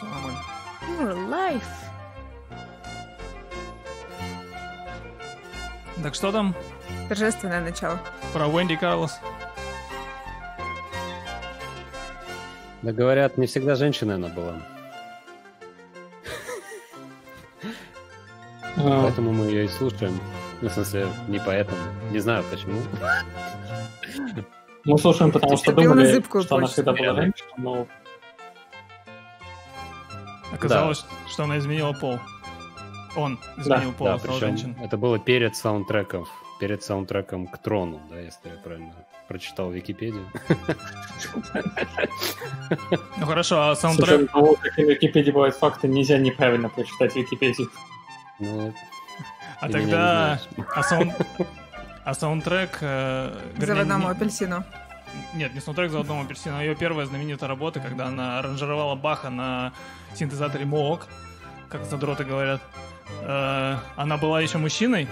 все нормально. Your life. Так что там Торжественное начало. про Уэнди Карлос? Да говорят, не всегда женщина она была. А, Поэтому мы ее и слушаем. Ну, в смысле, не поэтому. Не знаю почему. Мы слушаем, потому что думали, что она всегда была женщина, но Оказалось, что она изменила пол. Он изменил пол, Да, стал женщин. это было перед саундтреком. Перед саундтреком к трону, да, если я правильно прочитал Википедию. Ну хорошо, а с саундтрек... какие в Википедии бывают факты, нельзя неправильно прочитать Википедию. Ну, А тогда... А, саунд... а саундтрек... э, вернее, Заводному апельсину. Нет, не саундтрек «Заводному апельсину», а ее первая знаменитая работа, когда она аранжировала Баха на синтезаторе Moog, как задроты говорят. Э, Она была еще мужчиной?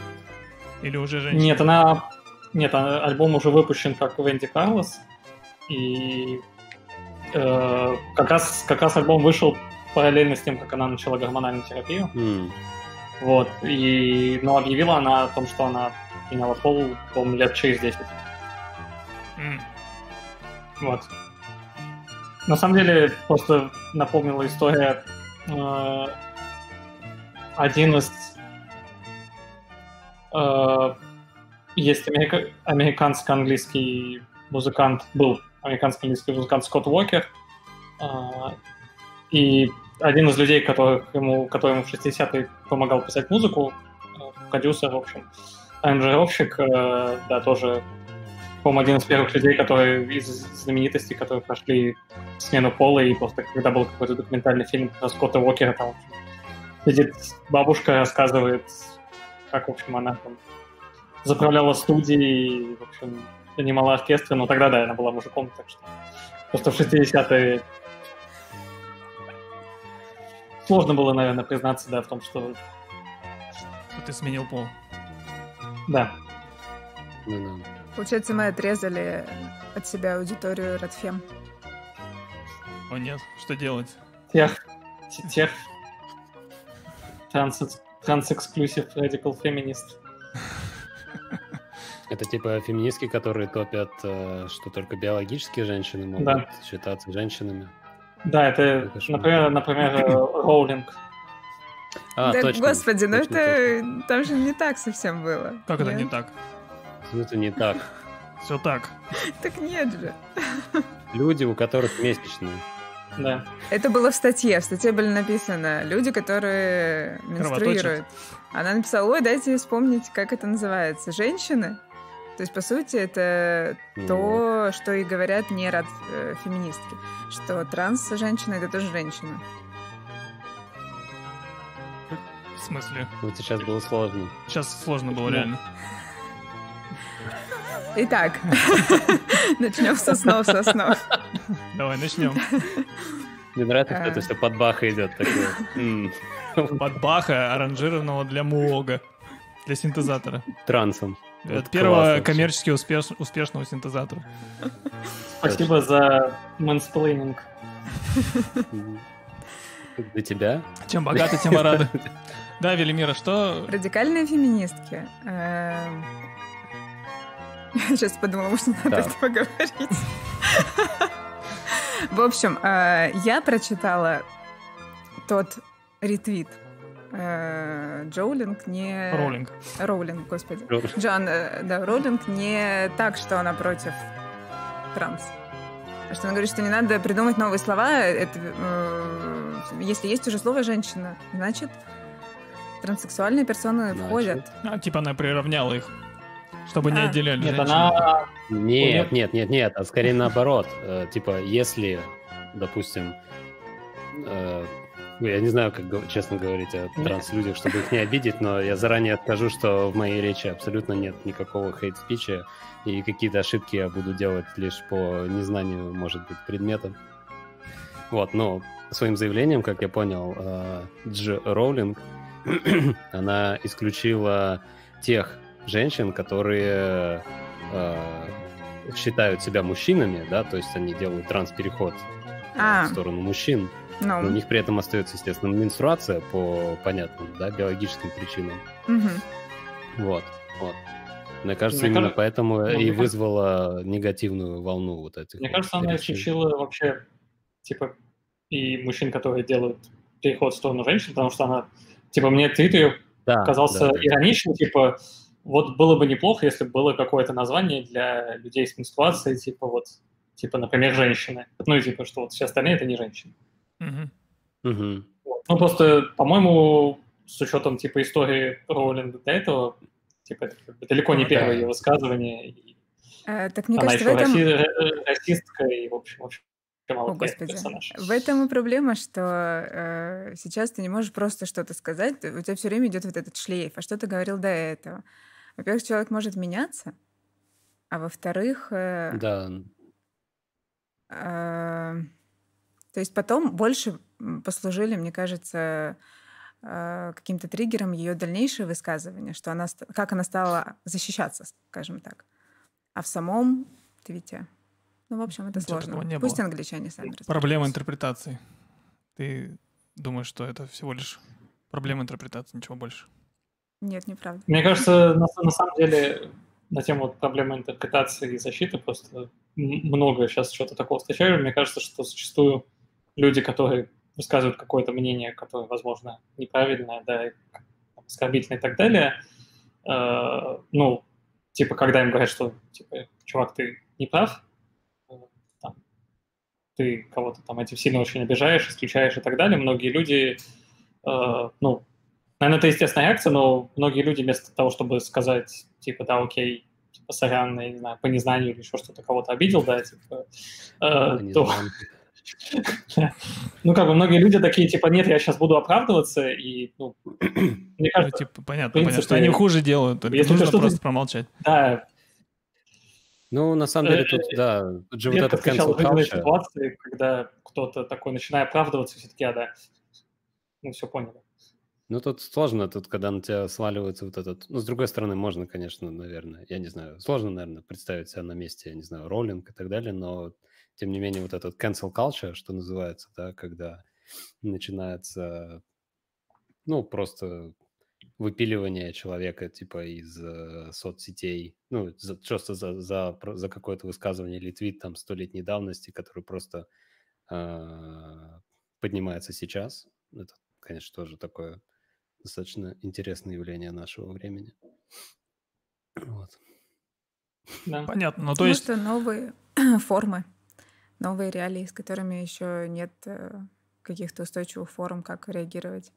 Или уже женщиной? Нет, она... Нет, а- альбом уже выпущен как Венди Карлос. И э, как, раз, как раз альбом вышел параллельно с тем, как она начала гормональную терапию. м, Вот. И, но объявила она о том, что она меняла пол, по-моему, лет через 10. М. Вот. На самом деле, просто напомнила история. э, один из... э, есть америка- американско-английский музыкант, был американско-английский музыкант Скотт Уокер. э, и один из людей, которых ему, который ему в 60-е помогал писать музыку, продюсер, в общем, аранжировщик, э, да, тоже по-моему, один из первых людей, которые из знаменитостей, которые прошли смену пола, и просто когда был какой-то документальный фильм про Скотта Уокера, там сидит бабушка, рассказывает, как, в общем, она там заправляла студией, в общем, занимала оркестры, но тогда, да, она была мужиком, так что просто в 60-е сложно было, наверное, признаться, да, в том, что, Что ты сменил пол. да, ну да. Получается, мы отрезали от себя аудиторию Радфем. О нет, что делать? тех, тех транс, транс-эксклюзив radical feminist. Это типа феминистки, которые топят, э, что только биологические женщины могут Да. считаться женщинами. Да, это, Это например, например, э, Роулинг. А, да, точно. господи, ну точно, это... Там же не так совсем было. Как это Нет? не так? Точно. Ну, это не так. Все так. Так нет же. Люди, у которых месячные. Да. Это было в статье. В статье были написано люди, которые менструируют. Она написала, ой, дайте вспомнить, как это называется. Женщины. То есть, по сути, это Ну, то, что и говорят не рад э, феминистки, что транс-женщина — это тоже женщина. В смысле? Вот сейчас было сложно. Сейчас сложно было Да. реально. Итак, начнем со снов, со снов. Давай начнем. Мне нравится, что это все под баха идет. Под Баха, аранжированного для Муога. Для синтезатора. Трансом. Это Вот первого коммерчески успеш- успешного синтезатора. Спасибо за мэнсплейнинг. Для тебя? Чем богаты, тем рады. Да, Велимира, что... Радикальные феминистки. Сейчас подумала, может, не надо Да. это поговорить. В общем, э, я прочитала тот ретвит. Э, Джоулинг не... Роллинг. Роулинг, господи. Роллинг. Джон, э, да, Роулинг не так, что она против транс. А что она говорит, что не надо придумать новые слова. Это, э, если есть уже слово «женщина», значит, транссексуальные персоны Значит. входят. А, типа она приравняла их, чтобы не А, отделяли Нет, она... Нет, нет, нет, нет, а скорее наоборот. Э, Типа, если, допустим, э, я не знаю, как честно говорить о транслюдях, чтобы их не обидеть, но я заранее скажу, что в моей речи абсолютно нет никакого хейт-спича, и какие-то ошибки я буду делать лишь по незнанию, может быть, предмета. Вот, но своим заявлением, как я понял, э, Дж. Роулинг, она исключила тех женщин, которые э, считают себя мужчинами, да, то есть они делают транс-переход А, в сторону мужчин. Ну, Но у них при этом остается, естественно, менструация по понятным, да, биологическим причинам. мгм. Вот, вот. Мне кажется, Мне именно кажется- поэтому ну, и мне кажется- вызвала негативную волну вот этих. Мне вот кажется, она исключила вообще, типа, и мужчин, которые делают переход в сторону женщин, потому что она, типа, мне твит ее Да, казался да, да. ироничным, типа, вот было бы неплохо, если бы было какое-то название для людей с менструацией, типа, вот, типа, например, женщины. Ну, и типа, что вот все остальные это не женщины. Мгм. Мгм. Вот. Ну, просто, по-моему, с учетом, типа, истории Роулинг до этого, типа, это далеко не Ну, первое ее высказывание, и Э, Так мне она кажется, в этом... раси- ра- расистка, и, в общем, в общем, О, Господи. персонаж. В этом и проблема, что э, сейчас ты не можешь просто что-то сказать, у тебя все время идет вот этот шлейф. А что ты говорил до этого? Во-первых, человек может меняться, а во-вторых, э, Да, э, то есть потом больше послужили, мне кажется, э, каким-то триггером ее дальнейшие высказывания, что она, как она стала защищаться, скажем так. А в самом твите, ну, в общем, это Ничего сложно. не Пусть было. англичане сами Проблема интерпретации. Ты думаешь, что это всего лишь проблема интерпретации, ничего больше? Нет, неправда. Мне кажется, на, на самом деле, на тему проблемы интерпретации и защиты просто много сейчас что-то такого встречаю. Мне кажется, что зачастую люди, которые высказывают какое-то мнение, которое, возможно, неправильное, да, оскорбительное и так далее, э, ну, типа, когда им говорят, что, типа, чувак, ты не прав, э, там, ты кого-то там этим сильно очень обижаешь, исключаешь и так далее, многие люди, э, ну, Наверное, это естественная реакция, но многие люди вместо того, чтобы сказать, типа, да, окей, типа, сорян, я не знаю, по незнанию или еще что-то, кого-то обидел, да, типа, э, то, ну, как бы многие люди такие, типа, нет, я сейчас буду оправдываться, и, ну, мне Ну, кажется, типа, понятно, понятно, что они хуже делают, только если нужно просто промолчать. да, Ну, на самом деле, Э, тут, да, тут же вот этот cancel culture, ситуации, когда кто-то такой, начиная оправдываться, все-таки, а, да, ну, все поняли. Ну, тут сложно, тут, когда на тебя сваливается вот этот... Ну, с другой стороны, можно, конечно, наверное, я не знаю, сложно, наверное, представить себя на месте, я не знаю, роллинг и так далее, но, тем не менее, вот этот cancel culture, что называется, да, когда начинается, ну, просто выпиливание человека, типа, из э, соцсетей, ну, за, просто за, за, за какое-то высказывание или твит там столетней давности, который просто э, поднимается сейчас. Это, конечно, тоже такое достаточно интересное явление нашего времени. Вот. Да. Понятно, ну то Потому есть... что новые формы, новые реалии, с которыми еще нет э, каких-то устойчивых форм, как реагировать.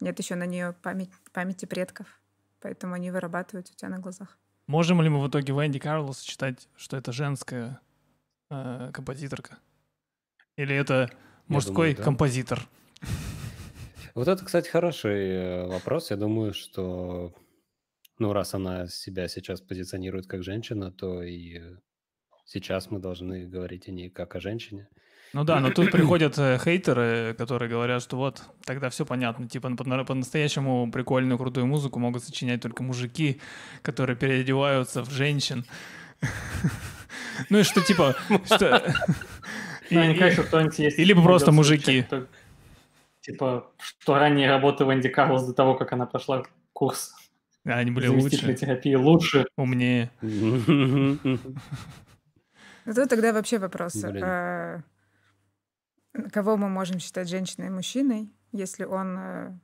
Нет еще на нее память, памяти предков, поэтому они вырабатывают у тебя на глазах. Можем ли мы в итоге Венди Карлос считать, что это женская э, композиторка? Или это мужской думаю, да. композитор? Вот это, кстати, хороший э, вопрос. Я думаю, что, ну, раз она себя сейчас позиционирует как женщина, то и сейчас мы должны говорить о ней как о женщине. Ну да, но тут приходят э, хейтеры, которые говорят, что вот, тогда все понятно. Типа по- по-настоящему прикольную, крутую музыку могут сочинять только мужики, которые переодеваются в женщин. Ну и что типа... что- и- Наверняка и- еще кто-нибудь есть. и либо просто мужики. Типа, что ранее работы Венди Карлс до того, как она прошла курс Они были лучше, терапии, лучше. умнее. Ну, тут тогда вообще вопрос. А, кого мы можем считать женщиной и мужчиной, если он э,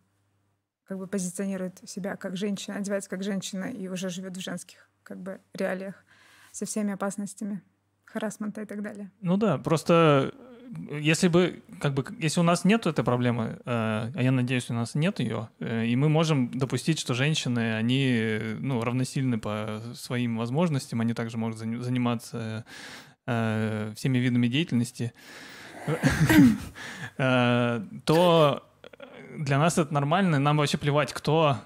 как бы позиционирует себя как женщина, одевается как женщина и уже живет в женских как бы реалиях со всеми опасностями харасмента и так далее. Ну да, просто если бы, как бы, если у нас нет этой проблемы, э, а я надеюсь, у нас нет ее, э, и мы можем допустить, что женщины, они, ну, равносильны по своим возможностям, они также могут зани- заниматься э, всеми видами деятельности, то для нас это нормально, нам вообще плевать, кто,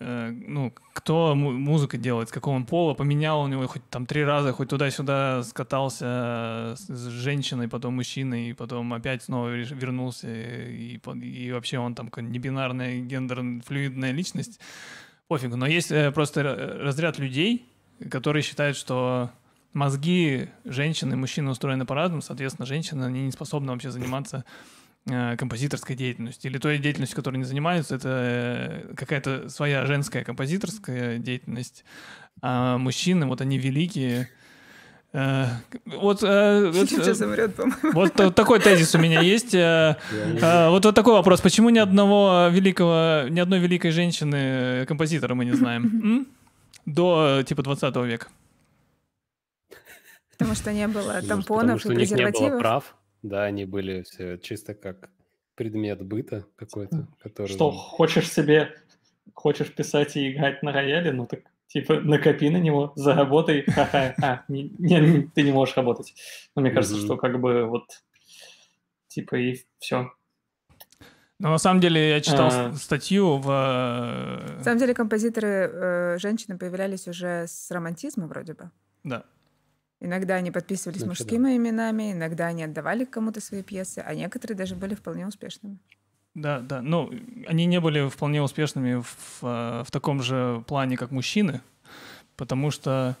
ну, кто му- музыка делает, с какого пола, поменял у него хоть там три раза, хоть туда-сюда скатался с с женщиной, потом мужчиной, и потом опять снова вернулся, и, и вообще он там небинарная, гендерно-флюидная личность. Пофигу. Но есть э, просто разряд людей, которые считают, что мозги женщины и мужчины устроены по-разному, соответственно, женщины, они не способны вообще заниматься э, композиторской деятельностью или той деятельностью, которой они занимаются, это э, какая-то своя женская композиторская деятельность, а мужчины, вот они великие, Э, вот, э, по-моему. Вот такой тезис у меня есть. Э, вот, вот такой вопрос. Почему ни одного великого, ни одной великой женщины-композитора мы не знаем? До типа 20 века. Потому что не было тампонов и презервативов. не было прав. Да, они были все чисто как предмет быта какой-то, который... Что, хочешь себе, хочешь писать и играть на рояле, ну так Типа, накопи на него, заработай, ха-ха, а, не, не, ты не можешь работать. Но мне кажется, mm-hmm. что как бы вот, типа, и все. Но на самом деле я читал а... статью в... Э, на самом деле композиторы, э, женщины появлялись уже с романтизма вроде бы. Да. Иногда они подписывались Значит, мужскими да. именами, иногда они отдавали кому-то свои пьесы, а некоторые даже были вполне успешными. Да, да. Ну, они не были вполне успешными в, в, в таком же плане, как мужчины, потому что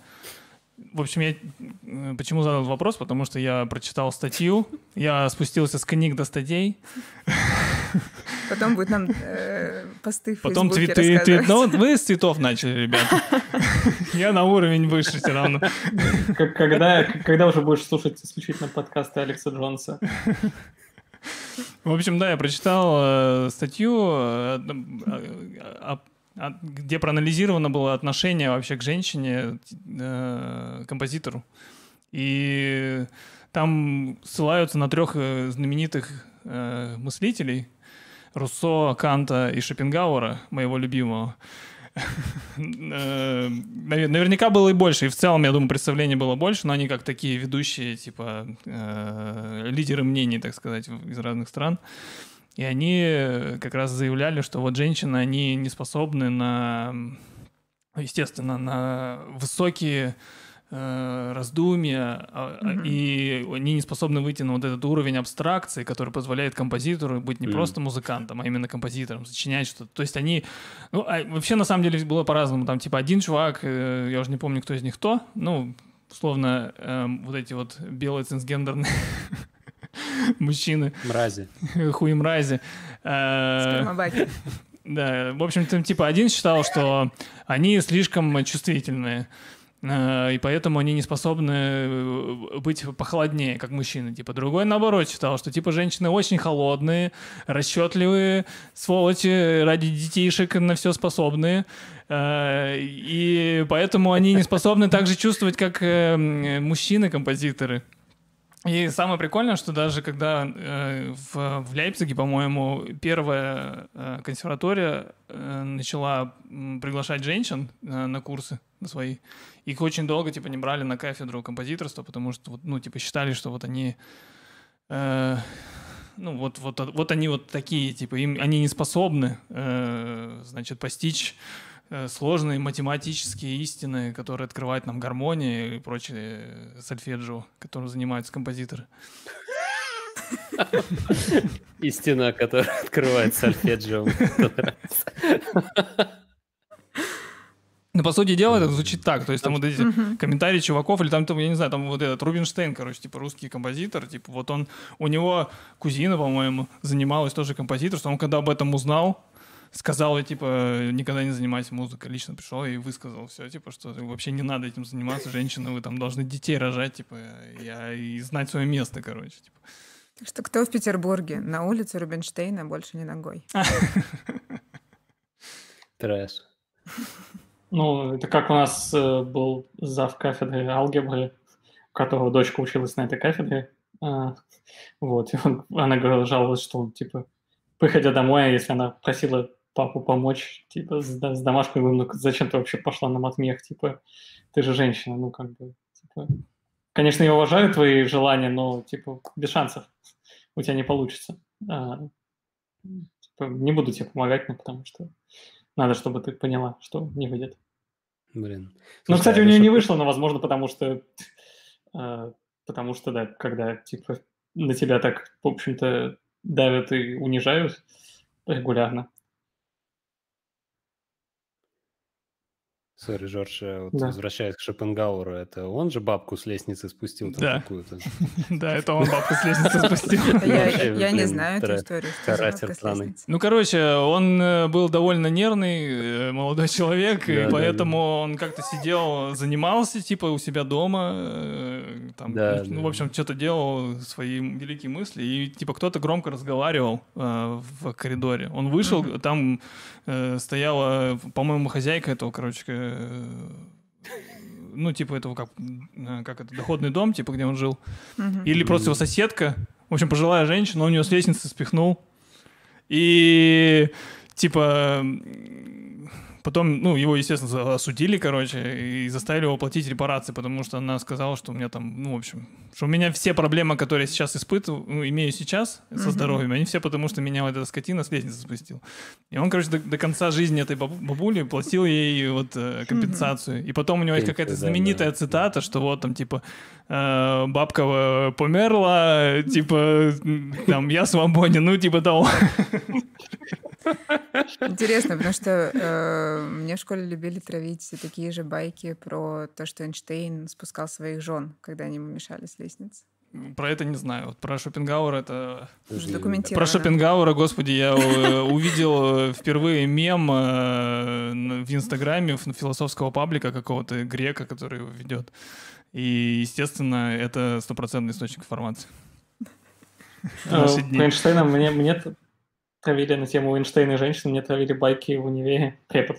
в общем, я почему задал вопрос? Потому что я прочитал статью, я спустился с книг до статей. Потом будет нам э, посты в Потом цветы. Твит, ну, вы с цветов начали, ребята. Я на уровень выше все равно. Когда, когда уже будешь слушать исключительно подкасты Алекса Джонса? В общем, да, я прочитал э, статью, э, э, э, где проанализировано было отношение вообще к женщине, э, композитору. И там ссылаются на трех э, знаменитых э, мыслителей Руссо, Канта и Шопенгауэра, моего любимого. Наверняка было и больше. И в целом, я думаю, представление было больше, но они как такие ведущие, типа, лидеры мнений, так сказать, из разных стран. И они как раз заявляли, что вот женщины, они не способны на, естественно, на высокие э, раздумья, mm-hmm. и они не способны выйти на вот этот уровень абстракции, который позволяет композитору быть не mm-hmm. просто музыкантом, а именно композитором, сочинять что-то. То есть они... Ну, а вообще, на самом деле, было по-разному. Там, типа, один чувак, э, я уже не помню, кто из них кто, ну, условно, э, вот эти вот белые цисгендерные мужчины. Мрази. Хуй мрази. Спермобаки. Да, в общем, там, типа, один считал, что они слишком чувствительные. Э, и поэтому они не способны э, быть похолоднее, как мужчины. Типа другой наоборот считал, что типа женщины очень холодные, расчетливые, сволочи ради детишек на все способные. Э, и поэтому они не способны так же чувствовать, как мужчины-композиторы. И самое прикольное, что даже когда э, в, в Лейпциге, по-моему, первая э, консерватория э, начала приглашать женщин э, на курсы на свои, их очень долго типа не брали на кафедру композиторства, потому что вот, ну типа считали, что вот они э, ну вот вот вот они вот такие типа им они не способны э, значит постичь сложные математические истины, которые открывают нам гармонии и прочие э, сольфеджио, которым занимаются композиторы. Истина, которая открывает сольфеджио. Ну, по сути дела, это звучит так. То есть там вот эти комментарии чуваков, или там, там, я не знаю, там вот этот Рубинштейн, короче, типа русский композитор, типа вот он, у него кузина, по-моему, занималась тоже композиторством, он когда об этом узнал, сказал, типа, никогда не занимайся музыкой. Лично пришел и высказал все, типа, что вообще не надо этим заниматься, женщины, вы там должны детей рожать, типа, я, и знать свое место, короче, типа. Что кто в Петербурге? На улице Рубинштейна больше не ногой. Трэш. Ну, это как у нас э, был зав кафедры алгебры, у которого дочка училась на этой кафедре. А, вот, и он, она говорила, жаловалась, что, типа, приходя домой, если она просила папу помочь, типа, с, с домашкой, ну, зачем ты вообще пошла на матмех, типа, ты же женщина, ну, как бы, типа, конечно, я уважаю твои желания, но, типа, без шансов у тебя не получится. А, типа, не буду тебе помогать, ну, потому что надо, чтобы ты поняла, что не выйдет. Блин. Ну, кстати, а у нее не вышло, но, возможно, потому что, э, потому что, да, когда, типа, на тебя так, в общем-то, давят и унижают регулярно. Сори, Жорж, вот Да. возвращаясь к Шопенгауэру, это он же бабку с лестницы спустил там Да. какую-то? Да, это он бабку с лестницы спустил. Я, не знаю эту историю. лестницы. Ну, короче, он э, был довольно нервный э, молодой человек, и поэтому он как-то сидел, занимался, типа, у себя дома, э, там, ну, в общем, что-то делал, свои великие мысли, и, типа, кто-то громко разговаривал в коридоре. Он вышел, там стояла, по-моему, хозяйка этого, короче, ну, типа, этого, как, э, как это, доходный дом, типа, где он жил. Мгм. Или просто его соседка. В общем, пожилая женщина, он ее с лестницы спихнул. И типа потом, ну, его, естественно, осудили, короче, и заставили его платить репарации, потому что она сказала, что у меня там, ну, в общем, что у меня все проблемы, которые я сейчас испытываю, ну, имею сейчас со Мгм. здоровьем, они все потому, что меня вот эта скотина с лестницы спустил. И он, короче, до, до конца жизни этой бабу- бабули платил ей вот э, компенсацию. И потом у него есть какая-то знаменитая цитата, что вот там, типа, бабка э, померла, типа, там, я свободен, ну, типа того. Интересно, потому что э, мне в школе любили травить такие же байки про то, что Эйнштейн спускал своих жен, когда они ему мешали с лестницы. Про это не знаю. Вот про Шопенгауэра это... Документировано. Про Шопенгауэра, господи, я э, увидел э, впервые мем э, в Инстаграме философского паблика какого-то грека, который его ведет. И, естественно, это стопроцентный источник информации. Про Эйнштейна мне, мне травили на тему Эйнштейна и женщин, мне травили байки в универе, препод,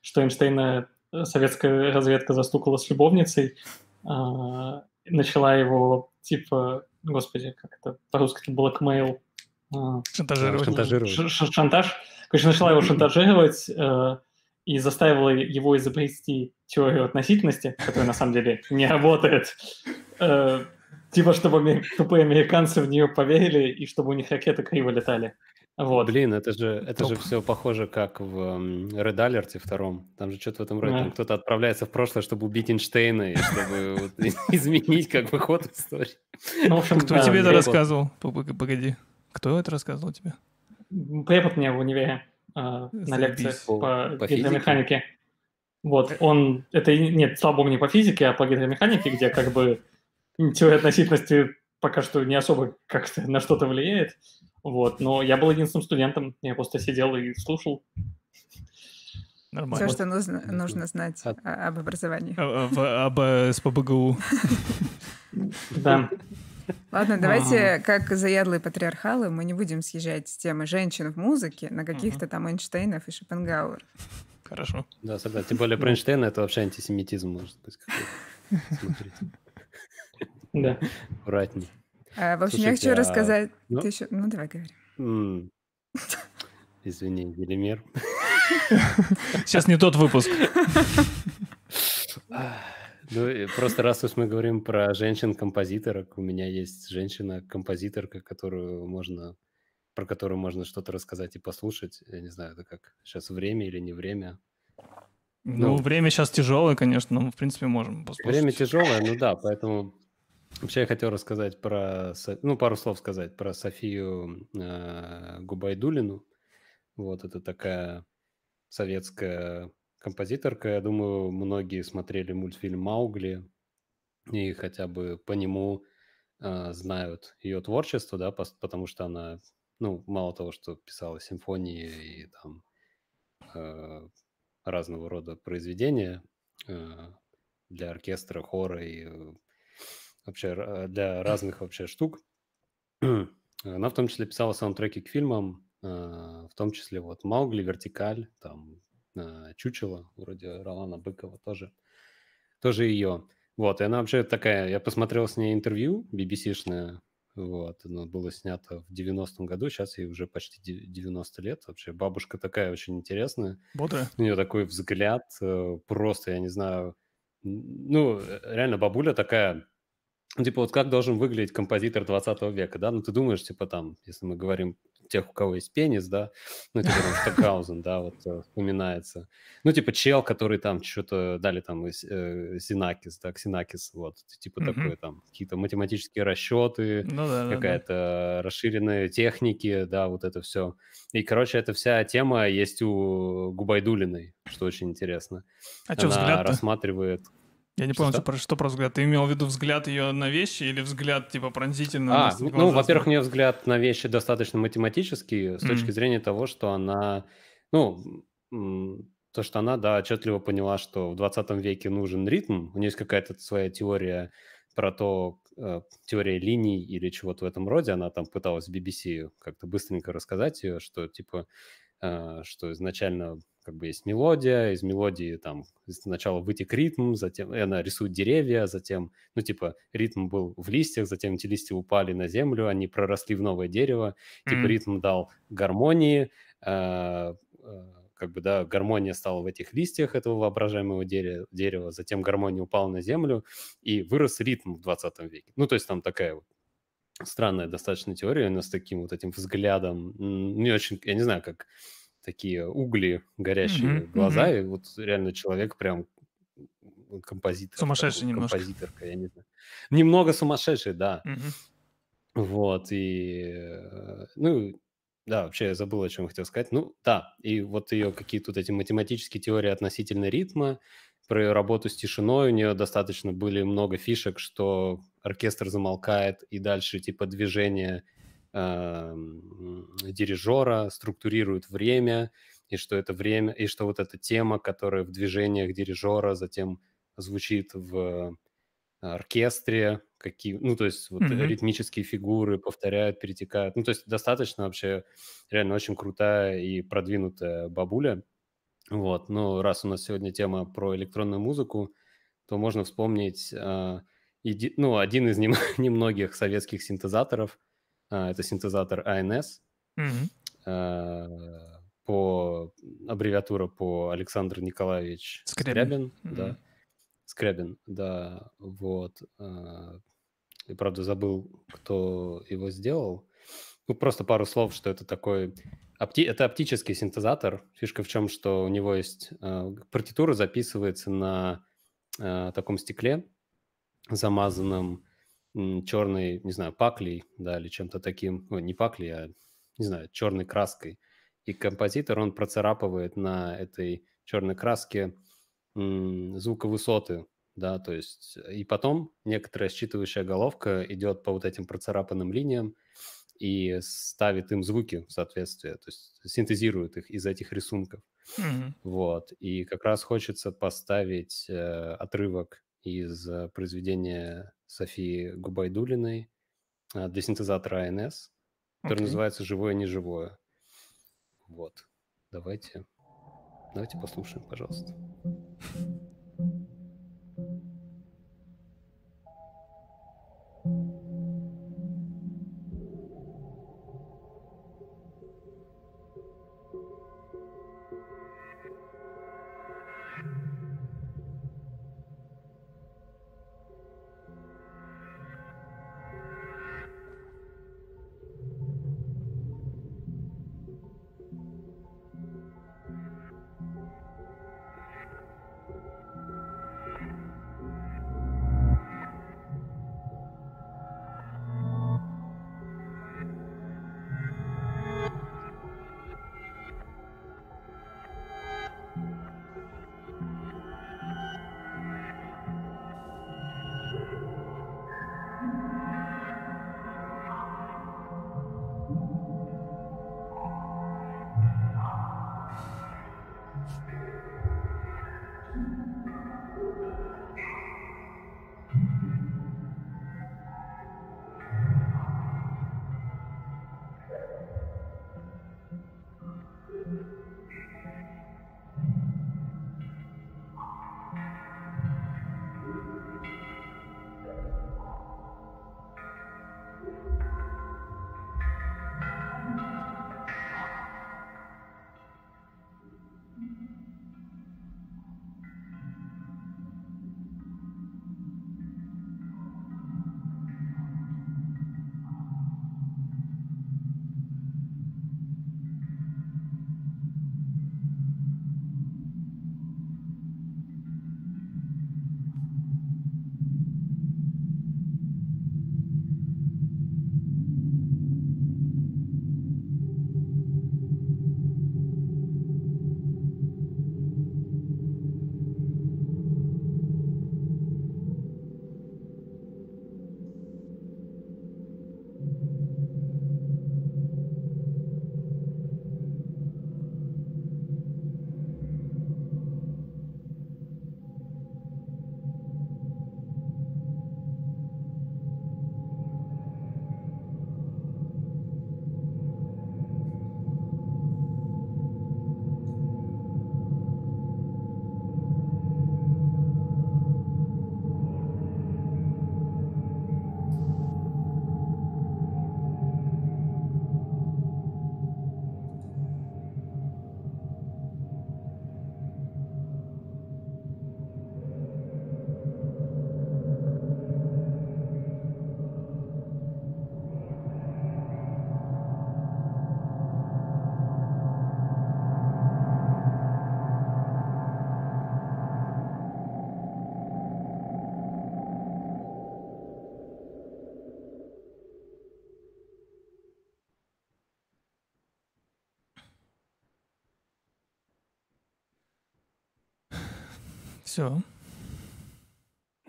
что Эйнштейна советская разведка застукала с любовницей, а, начала его, типа, господи, как это по-русски, блэкмейл, а, Шантажировать. Шантаж. Короче, начала его шантажировать э, и заставила его изобрести теорию относительности, которая на самом деле не работает. Э, типа, чтобы тупые американцы в нее поверили и чтобы у них ракеты криво летали. Вот. Блин, это же, это же Топ. все похоже, как в Red Alert втором. Там же что-то в этом роде. Да. Там кто-то отправляется в прошлое, чтобы убить Эйнштейна, и чтобы изменить как бы ход истории. Ну, Кто тебе это рассказывал? Погоди. Кто это рассказывал тебе? Препод мне в универе э, на лекциях По- гидромеханике. Вот, он, это, и- нет, слава богу, не по физике, а по гидромеханике, где как бы теория относительности пока что не особо как-то на что-то влияет. Вот, но я был единственным студентом, я просто сидел и слушал. Нормально. Все, что нужно, нужно знать А- о- об образовании. А- а- в- Об э, СПБГУ. Да, Ладно, давайте, как заядлые патриархалы, мы не будем съезжать с темы женщин в музыке на каких-то там Эйнштейнов и Шопенгауэр. Хорошо. Да, согласен. Тем более про Эйнштейна это вообще антисемитизм может быть какой-то. Смотрите, да. аккуратней. А, в общем, я Слушайте, хочу а- рассказать... ну? Ты еще... Ну, давай, говори. Извини, Велимир. Сейчас не тот выпуск. Ну, просто раз уж мы говорим про женщин-композиторок, у меня есть женщина-композиторка, которую можно, про которую можно что-то рассказать и послушать. Я не знаю, это как сейчас время или не время. Ну, Ну. время сейчас тяжелое, конечно, но, в принципе, можем послушать. Время тяжелое, ну да, поэтому вообще я хотел рассказать про, ну, пару слов сказать про Софию э, Губайдулину. Вот это такая советская композиторка. Я думаю, многие смотрели мультфильм «Маугли» и хотя бы по нему э, знают ее творчество, да, потому что она, ну, мало того, что писала симфонии и там э, разного рода произведения э, для оркестра, хора и вообще для разных вообще штук. Она в том числе писала саундтреки к фильмам, э, в том числе вот «Маугли», «Вертикаль», там э, «Чучело», вроде Ролана Быкова тоже, тоже ее. Вот, и она вообще такая, я посмотрел с ней интервью BBC-шное, вот, оно было снято в 90-м году, сейчас ей уже почти де- 90 лет, вообще бабушка такая очень интересная, Бодрая. у нее такой взгляд, э, просто, я не знаю, ну, реально бабуля такая, ну, типа, вот как должен выглядеть композитор 20 века, да? Ну, ты думаешь, типа, там, если мы говорим тех, у кого есть пенис, да, ну, типа там Штокгаузен, да, вот э, вспоминается. Ну, типа чел, который там что-то дали там э, Синакис, да, Ксинакис, вот, типа mm-hmm. такой там какие-то математические расчеты, ну, да, какая-то да. расширенная техники, да, вот это все. И, короче, эта вся тема есть у Губайдулиной, что очень интересно. А что взгляд рассматривает я не понял, что, про, что про взгляд. Ты имел в виду взгляд ее на вещи или взгляд, типа, пронзительно? А, ну, во-первых, у нее взгляд на вещи достаточно математический с mm. точки зрения того, что она, ну, то, что она, да, отчетливо поняла, что в 20 веке нужен ритм. У нее есть какая-то своя теория про то, э, теория линий или чего-то в этом роде. Она там пыталась BBC как-то быстренько рассказать ее, что, типа, э, что изначально как бы есть мелодия, из мелодии там сначала вытек ритм, затем и она рисует деревья, затем, ну, типа, ритм был в листьях, затем эти листья упали на землю, они проросли в новое дерево, mm-hmm. типа, ритм дал гармонии, э, э, как бы, да, гармония стала в этих листьях этого воображаемого дерева, дерева, затем гармония упала на землю, и вырос ритм в 20 веке. Ну, то есть там такая вот странная достаточно теория, но с таким вот этим взглядом, не очень, я не знаю, как такие угли, горящие mm-hmm, глаза, mm-hmm. и вот реально человек прям композитор. Сумасшедший там, немножко. Композиторка, я не знаю. Немного сумасшедший, да. Mm-hmm. Вот, и... Э, ну, да, вообще я забыл, о чем хотел сказать. Ну, да, и вот ее какие-то вот эти математические теории относительно ритма, про ее работу с тишиной, у нее достаточно были много фишек, что оркестр замолкает, и дальше типа движение э, дирижера, структурирует время, и что это время, и что вот эта тема, которая в движениях дирижера затем звучит в оркестре, какие, ну, то есть вот mm-hmm. ритмические фигуры повторяют, перетекают. Ну, то есть достаточно вообще реально очень крутая и продвинутая бабуля. Вот, но раз у нас сегодня тема про электронную музыку, то можно вспомнить, э, еди, ну, один из нем, немногих советских синтезаторов, это синтезатор ANS. Mm-hmm. По аббревиатура по Александр Николаевич Скрябин, Скрябин mm-hmm. да. Скрябин, да, вот. А, я, правда, забыл, кто его сделал. Ну, просто пару слов, что это такой... Опти... Это оптический синтезатор. Фишка в чем, что у него есть... Партитура записывается на таком стекле, замазанном черной, не знаю, паклей, да, или чем-то таким, ну, не паклей, а, не знаю, черной краской. И композитор, он процарапывает на этой черной краске звуковысоты, да, то есть и потом некоторая считывающая головка идет по вот этим процарапанным линиям и ставит им звуки в соответствие, то есть синтезирует их из этих рисунков. Mm-hmm. Вот, и как раз хочется поставить э, отрывок из э, произведения Софии Губайдулиной э, для синтезатора АНС, который okay. называется «Живое-неживое». Вот. Давайте, давайте послушаем, пожалуйста. Все.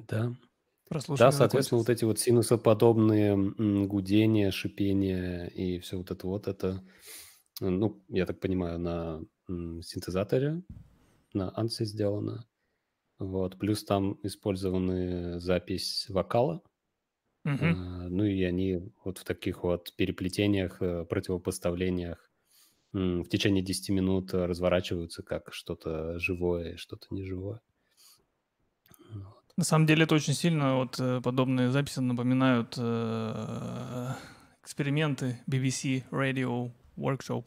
Да. Да, соответственно, вот эти вот синусоподобные гудения, шипения и все вот это вот, это, ну, я так понимаю, на синтезаторе, на Ансе сделано. Вот. Плюс там использованы запись вокала. Мгм. А, Ну и они вот в таких вот переплетениях, э, противопоставлениях в течение 10 минут разворачиваются как что-то живое и что-то неживое. На самом деле это очень сильно вот э, подобные записи напоминают э, эксперименты BBC Radio Workshop,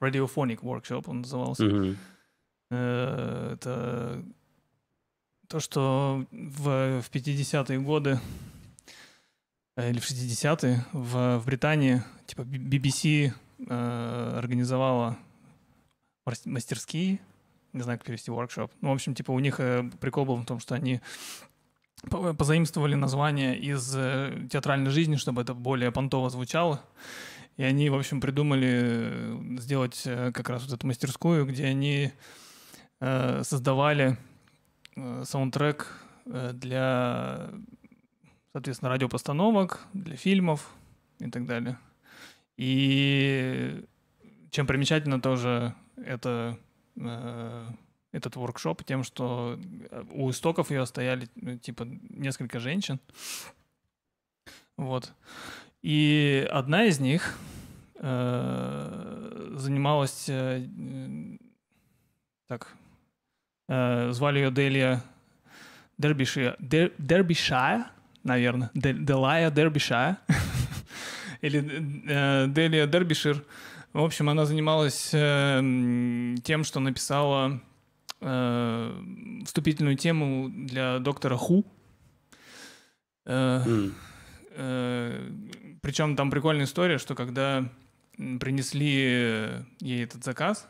Radiophonic Workshop он назывался. Э, Это то, что в, в 50-е годы э, или в 60-е в, в Британии типа BBC э, организовала мас- мастерские, не знаю, как перевести workshop. Ну, в общем, типа у них прикол был в том, что они позаимствовали название из э, театральной жизни, чтобы это более понтово звучало. И они, в общем, придумали э, сделать э, как раз вот эту мастерскую, где они создавали саундтрек для, соответственно, радиопостановок, для фильмов и так далее. И чем примечательно тоже это этот воркшоп тем, что э, у истоков ее стояли ну, типа несколько женщин. Вот. И одна из них э, занималась... э, так, э, звали ее Делия Дербишия, Дер- Дербишая, наверное, Де- Делая Дербишая, или э, Делия Дербишир. В общем, она занималась э, тем, что написала э, вступительную тему для доктора Ху. Э, М. причем там прикольная история, что когда принесли ей этот заказ,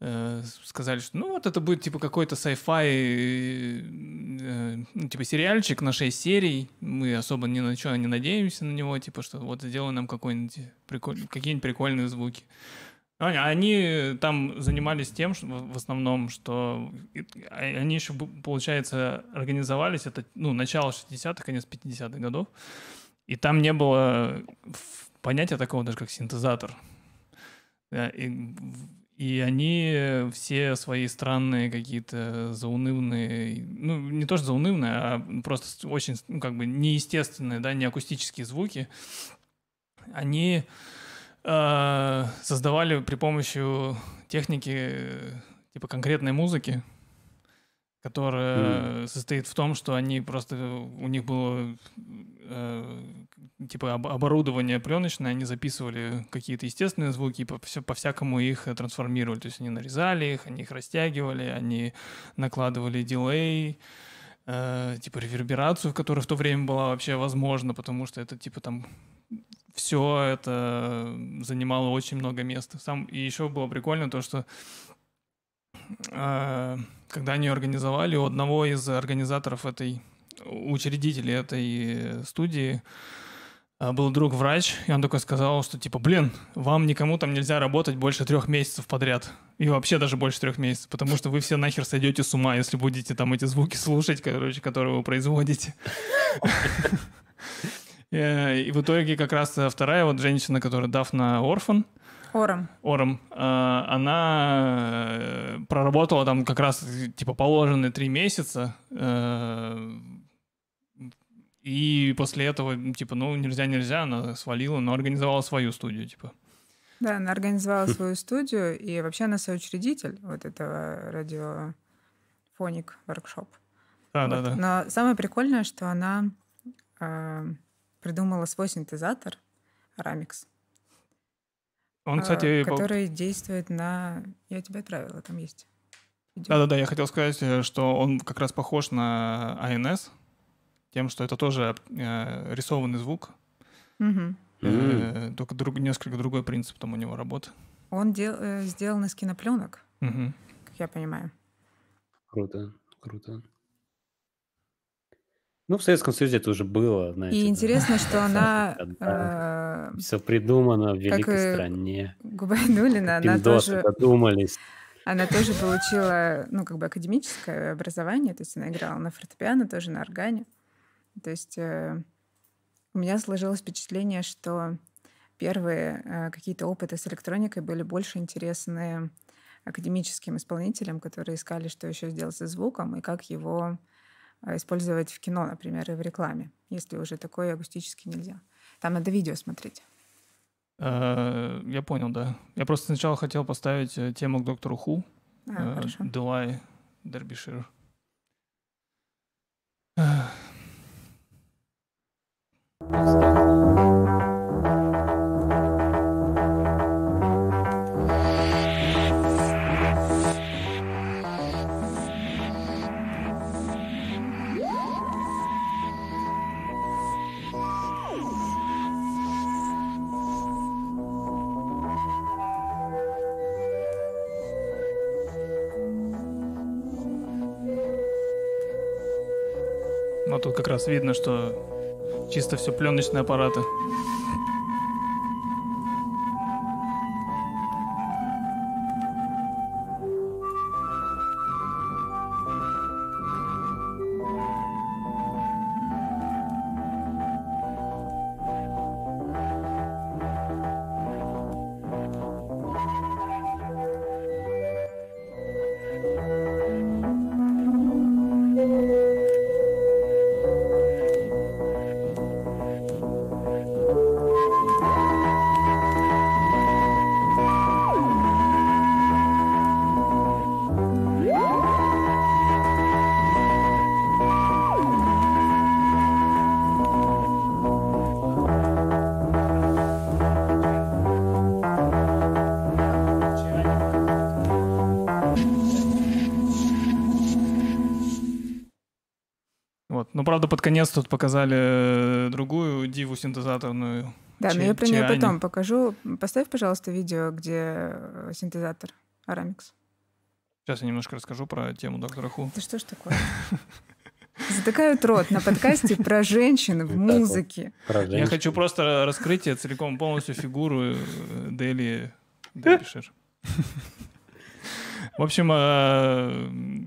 э, сказали, что ну вот это будет типа какой-то sci-fi, э, ну, типа сериальчик на 6 серий, мы особо ни на что не надеемся на него, типа что вот сделай нам какой-нибудь приколь- какие-нибудь прикольные звуки. Они, они там занимались тем, что, в основном, что а- они еще, получается, организовались, это, ну, начало 60-х, конец 50-х годов, и там не было в- понятия такого даже, как синтезатор. И, и они все свои странные какие-то заунывные, ну, не то что заунывные, а просто очень, ну, как бы неестественные, да, не акустические звуки, они э, создавали при помощи техники э, типа конкретной музыки, которая состоит в том, что они просто у них было э, типа об- оборудование пленочное, они записывали какие-то естественные звуки и по, всё- по-всякому их э, трансформировали. То есть они нарезали их, они их растягивали, они накладывали дилей, э, типа реверберацию, которая в то время была вообще возможна, потому что это типа там все это занимало очень много места. Сам, и еще было прикольно то, что э, когда они организовали, у одного из организаторов этой, учредителей этой студии э, был друг врач, и он такой сказал, что типа, блин, вам никому там нельзя работать больше трех месяцев подряд. И вообще даже больше трех месяцев, потому что вы все нахер сойдете с ума, если будете там эти звуки слушать, короче, которые вы производите. Э, И в итоге как раз э, вторая вот женщина, которая Дафна Орфан, Ором. Ором, э, она проработала там как раз типа положенные три месяца, и после этого, типа, ну, нельзя-нельзя, она свалила, но организовала свою студию, типа. Да, она организовала свою студию, и вообще она соучредитель вот этого радиофоник воркшоп. Да-да-да. Но самое прикольное, что она э, придумала свой синтезатор Ramix, Он, э, кстати, по- который действует на... Я тебе отправила, там есть. да-да-да, я хотел сказать, э, что он как раз похож на ANS, тем, что это тоже э, рисованный звук, э, только друг- несколько другой принцип там у него работы. Он дел- э, сделан из кинопленок, Мгм. как я понимаю. Круто, круто. Ну, в Советском Союзе это уже было, знаете. И да. интересно, что она Да. э, Все придумано в великой стране. Губайдулина, она тоже додумались. Она тоже получила, ну, как бы академическое образование, то есть она играла на фортепиано, тоже на органе. То есть э, у меня сложилось впечатление, что первые э, какие-то опыты с электроникой были больше интересны академическим исполнителям, которые искали, что еще сделать со звуком и как его использовать в кино, например, и в рекламе, если уже такое акустически нельзя. Там надо видео смотреть. Э, Я понял, да. Я просто сначала хотел поставить э, тему к доктору Ху. А, хорошо. Дулай Дербишир. Раз видно, что чисто все пленочные аппараты. Правда, под конец тут показали э, другую диву синтезаторную. Да, Чи- но я про нее потом покажу. Поставь, пожалуйста, видео, где э, синтезатор Арамикс. Сейчас я немножко расскажу про тему доктора Ху. Да что ж такое? Затыкают рот на подкасте про женщин в музыке. Я хочу просто раскрыть целиком полностью фигуру э, Дели Дербишир. В общем,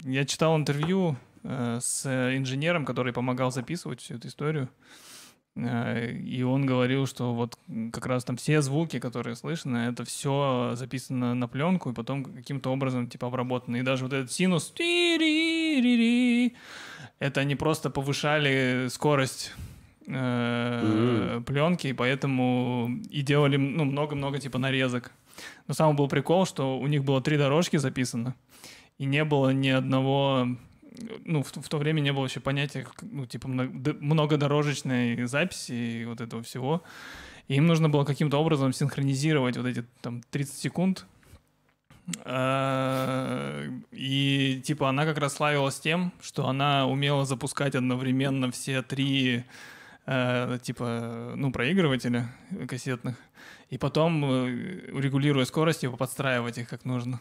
я читал интервью с инженером, который помогал записывать всю эту историю. Э, И он говорил, что вот как раз там все звуки, которые слышно, это все записано на пленку и потом каким-то образом типа обработано. И даже вот этот синус это они просто повышали скорость э, пленки, и поэтому и делали ну, много-много типа нарезок. Но самый был прикол, что у них было три дорожки записано, и не было ни одного ну, в, в то время не было еще понятия, ну, типа, многодорожечной записи и вот этого всего. И им нужно было каким-то образом синхронизировать вот эти, там, 30 секунд. А, И, типа, она как раз славилась тем, что она умела запускать одновременно все три, э, типа, ну, проигрывателя кассетных. И потом, э, регулируя скорость, типа, подстраивать их как нужно.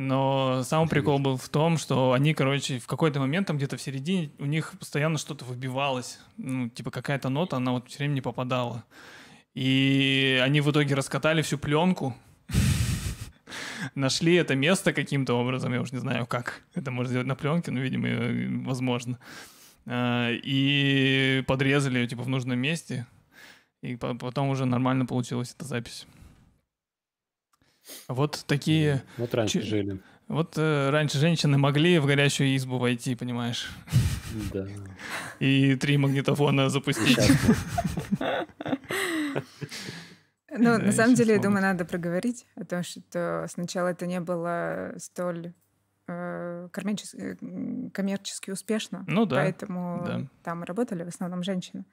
Но самый прикол был в том, что они, короче, в какой-то момент, там где-то в середине, у них постоянно что-то выбивалось. Ну, типа какая-то нота, она вот все время не попадала. И они в итоге раскатали всю пленку, нашли это место каким-то образом, я уже не знаю как это можно сделать на пленке, но, видимо, э, возможно. А, И подрезали ее, типа, в нужном месте. И по- потом уже нормально получилась эта запись. Вот такие... Вот раньше Че- жили. Вот э, раньше женщины могли в горящую избу войти, понимаешь, Да. и три магнитофона запустить. Ну, Да, на самом деле, я думаю, надо проговорить о том, что сначала это не было столь э, э, коммерчески успешно. Ну да, Поэтому да. там работали в основном женщины.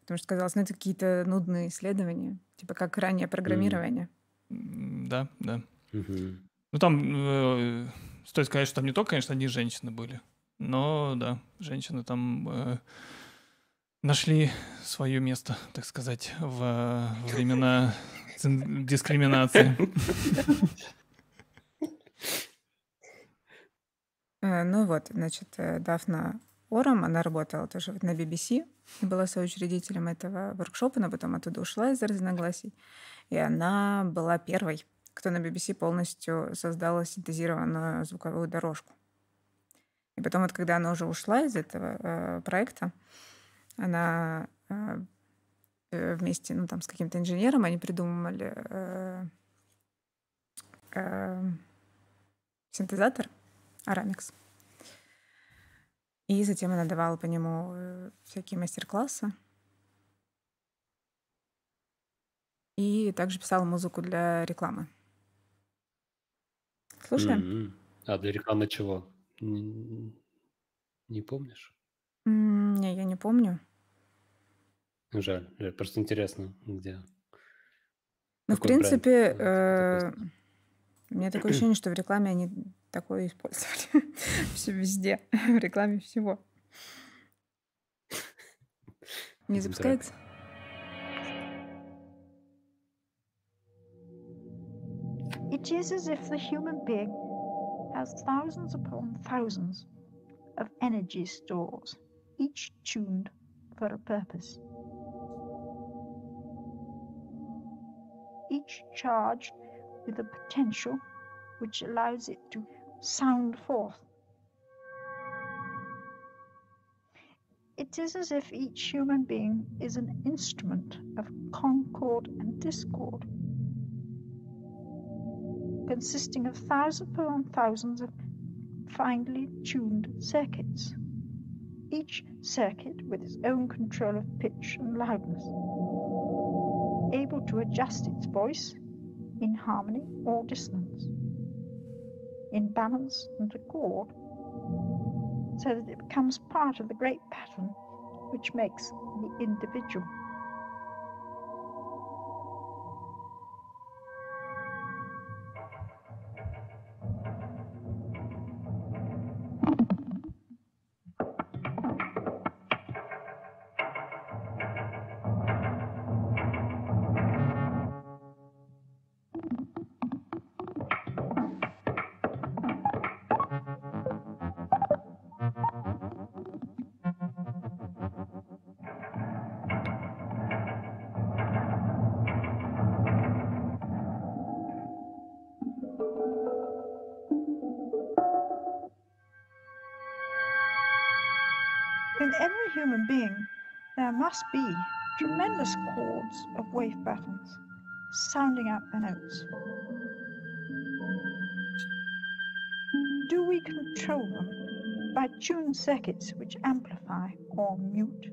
Потому что казалось, ну, это какие-то нудные исследования, типа как раннее программирование. М, Да, да. Мгм. Ну там э, стоит сказать, что там не только, конечно, одни женщины были, но да, женщины там э, нашли свое место, так сказать, в времена дискриминации. Э, Ну вот, значит, э, Дафна Ором, она работала тоже на BBC, и была соучредителем этого воркшопа, но потом оттуда ушла из-за разногласий. И она была первой кто на BBC полностью создала синтезированную звуковую дорожку. И потом вот, когда она уже ушла из этого э, проекта, она э, э вместе, ну, там, с каким-то инженером, они придумали э, э, синтезатор Aramix. И затем она давала по нему э, всякие мастер-классы. И также писала музыку для рекламы. Слушаем? М-м. А для рекламы чего? Не, не помнишь? Не, я не помню. Жаль, жаль. Просто интересно, где. Ну, в принципе, э, э, у меня такое ощущение, что в рекламе они такое использовали. Все везде. В рекламе всего. Не запускается? It is as if the human being has thousands upon thousands of energy stores, each tuned for a purpose. Each charged with a potential which allows it to sound forth. It is as if each human being is an instrument of concord and discord consisting of thousands upon thousands of finely tuned circuits, each circuit with its own control of pitch and loudness, able to adjust its voice in harmony or dissonance, in balance and accord, so that it becomes part of the great pattern which makes the individual. Must be tremendous chords of wave patterns sounding out their notes. Do we control them by tuned circuits which amplify or mute?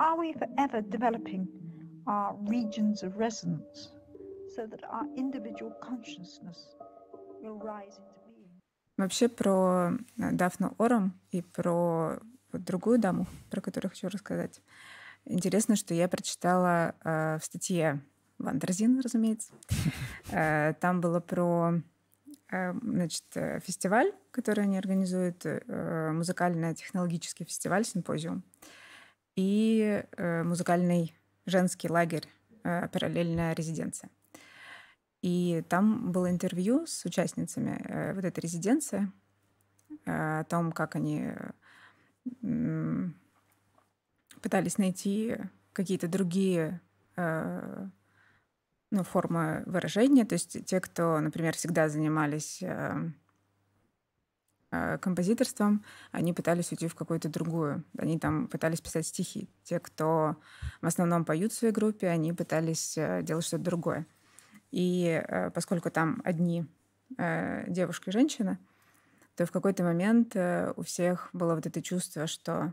Are we forever developing our regions of resonance Вообще про э, Дафну Ором и про другую даму, про которую хочу рассказать. Интересно, что я прочитала э, в статье Вандерзин, разумеется. Э, там было про э, значит, фестиваль, который они организуют, э, музыкально-технологический фестиваль, симпозиум, и э, музыкальный женский лагерь, э, параллельная резиденция. И там было интервью с участницами э, вот этой резиденции э, о том, как они пытались найти какие-то другие э, ну, формы выражения. То есть те, кто, например, всегда занимались э, э, композиторством, они пытались уйти в какую-то другую. Они там пытались писать стихи. Те, кто в основном поют в своей группе, они пытались делать что-то другое. И э, поскольку там одни э, девушка и женщина, то в какой-то момент э, у всех было вот это чувство, что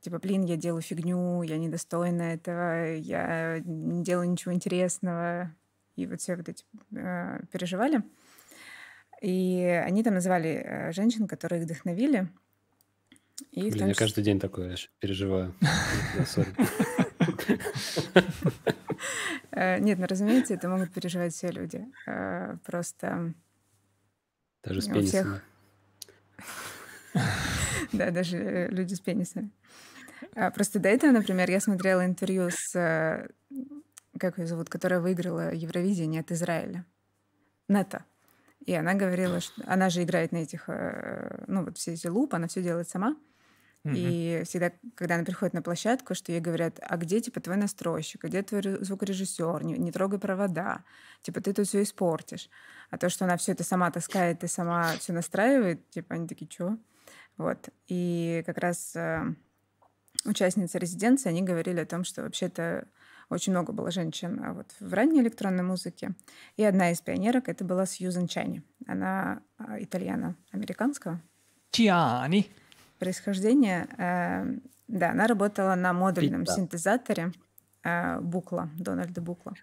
типа, блин, я делаю фигню, я недостойна этого, я не делаю ничего интересного. И вот все вот эти э, переживали. И они там называли э, женщин, которые их вдохновили. И Блин, том я каждый день такое переживаю. Э, Нет, ну, разумеется, это могут переживать все люди. Э, Просто Даже с У пенисами. всех- Да, даже э, люди с пенисами. А, Просто до этого, например, я смотрела интервью с, как ее зовут, которая выиграла Евровидение от Израиля. Нета. И она говорила, что она же играет на этих, ну вот все эти луп, она все делает сама. Мгм. И всегда, когда она приходит на площадку, что ей говорят, а где, типа, твой настройщик, а где твой ре- звукорежиссер, не, не трогай провода, типа, ты тут все испортишь. А то, что она все это сама таскает и сама все настраивает, типа, они такие, что? Вот. И как раз э, участницы резиденции, они говорили о том, что вообще-то очень много было женщин а вот в ранней электронной музыке. И одна из пионерок это была Сьюзен Чайни. Она а, итальяно-американского Чиани. Происхождения. Э, да, она работала на модульном синтезаторе э, Букла, Дональда Букла.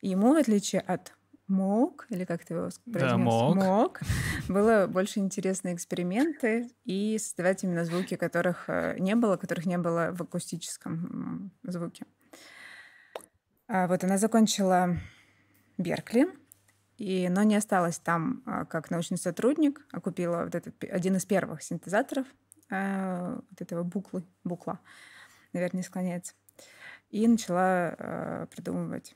Ему, в отличие от МОК, или как ты его Да, произнес? Moog. МОК, было больше интересные эксперименты и создавать именно звуки, которых э, не было, которых не было в акустическом звуке. А вот она закончила Беркли, и, но не осталась там а, как научный сотрудник, а купила вот этот один из первых синтезаторов а, вот этого буклы, букла, наверное, склоняется. И начала а, придумывать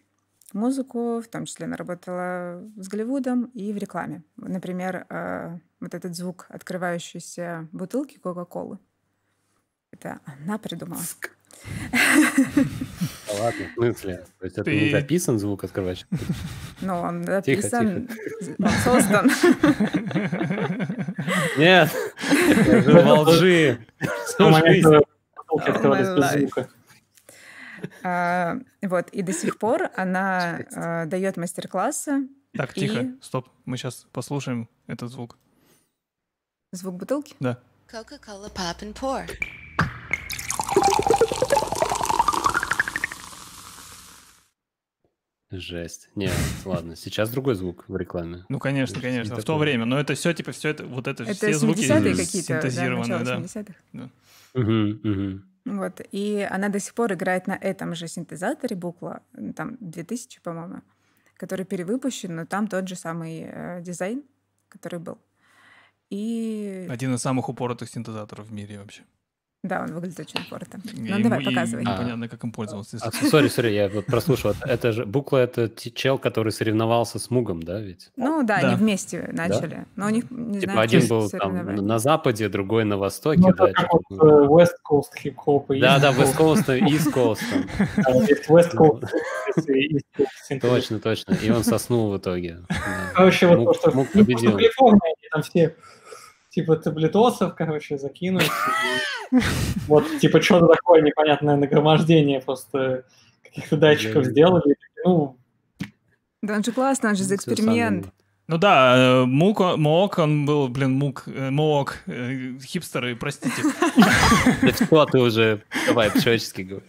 музыку, в том числе она работала с Голливудом и в рекламе. Например, а, вот этот звук открывающейся бутылки Кока-Колы. Это она придумала. Ладно, в смысле? То есть это не записан звук открываешь? Ну, он Тихо, написан, он создан. Нет, во лжи. А, Вот, и до сих пор она а, дает мастер-классы. Так, тихо, стоп. Мы сейчас послушаем этот звук. Звук бутылки? Да. Coca-Cola Pop and Pour. Жесть. Нет, ладно, сейчас другой звук в рекламе. Ну, конечно, Это конечно, в то такое. время. Но это все, типа, все это, вот это, Это все звуки 70-е какие-то, да, синтезированные, начало да. 70-х. Мгм, мгм. Вот, и она до сих пор играет на этом же синтезаторе букла, там 2000, по-моему, который перевыпущен, но там тот же самый э, дизайн, который был. И Один из самых упоротых синтезаторов в мире вообще. Да, он выглядит очень упорото. И Ну, давай, ему- и показывай. непонятно, как им пользоваться. А, если- сори, сори, я вот прослушал. Это- же Букла, это чел, который соревновался с Мугом, да, ведь? Ну да, Да. они вместе начали. Но у них, не Типа знаю, один был там на западе, другой на востоке, Ну, да. это как типа, вот э, West Coast хип-хоп и Да, East да, Coast. West Coast и East Coast. Есть West Coast и East Coast синтез. Точно, точно. И он соснул в итоге. Короче, вот то, что Мук победил. в Калифорнии там все типа таблетосов, короче, закинули. и Вот, типа, что-то такое непонятное нагромождение просто каких-то датчиков Да. сделали. Ну, Да он же классно, он же за Всё эксперимент. Ну да, э, Мук, Моок, он был, блин, Мук, э, Моок, э, хипстеры, простите. Да все, ты уже... Давай, по-человечески говори.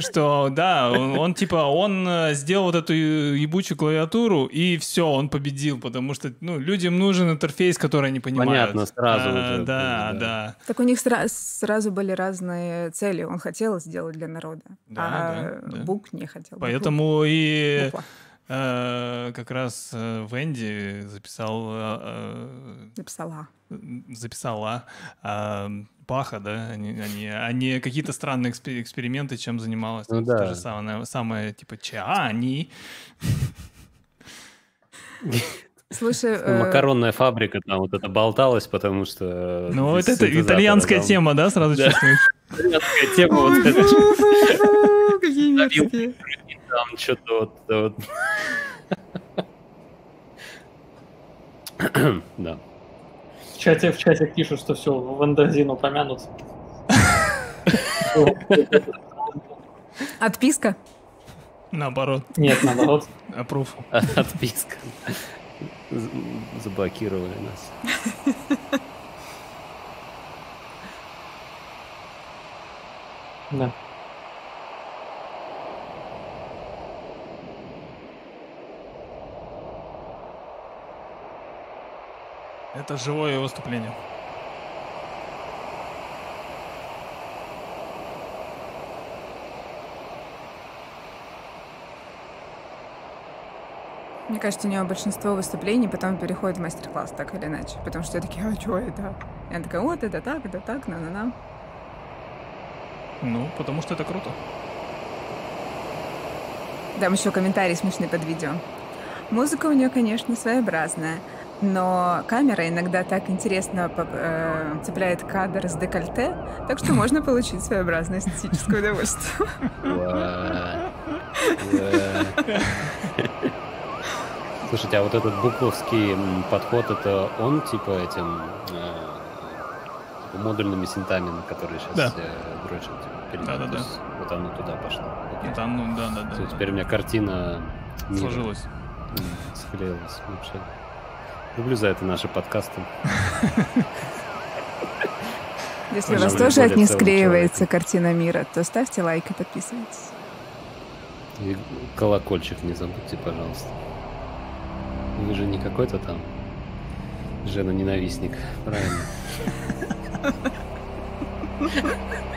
Что, да, он, типа, он сделал вот эту ебучую клавиатуру, и все, он победил, потому что, ну, людям нужен интерфейс, который они понимают. Понятно, сразу уже, Да, да. Так у них сра- сразу были разные цели. Он хотел сделать для народа, Да, а. Бук не хотел. Поэтому и как раз э, Венди записал, э, записала. э, записала э, Баха, да, они, они, они какие-то странные экспе- эксперименты, чем занималась. Ну То да. же самое, самое типа Чани. Слушай, Ну, э, Макаронная фабрика там вот это болталась, потому что... Ну, вот это итальянская там. тема, да, сразу Да. чувствуешь? Итальянская тема вот эта, Какие мерзкие. Там что-то вот... вот. Да. в чате, в чате пишут, что все, Вандерзин упомянут. Отписка? Наоборот, Нет, наоборот. approve. Отписка. Заблокировали нас. Да. Это живое выступление. Мне кажется, у нее большинство выступлений потом переходит в мастер-класс, так или иначе. Потому что я такие, а что это? Она такая, вот это так, это так, на-на-на. Ну, потому что это круто. Дам еще комментарий смешный под видео. Музыка у нее, конечно, своеобразная. Но камера иногда так интересно э, цепляет кадр с декольте, так что можно получить своеобразное эстетическое удовольствие. Слушайте, а вот этот буковский подход, это он типа этим э, модульными синтами, на которые сейчас Да. все дрочат? типа? Да-да-да. То есть Вот оно туда пошло. Это, ну, да, да, да. Всё, да. теперь у меня картина мира, м, склеилась вообще. Люблю за это наши подкасты. Если у вас тоже от них склеивается картина мира, то ставьте лайк и подписывайтесь. И колокольчик не забудьте, пожалуйста. Вы же не какой-то там жена-ненавистник, правильно?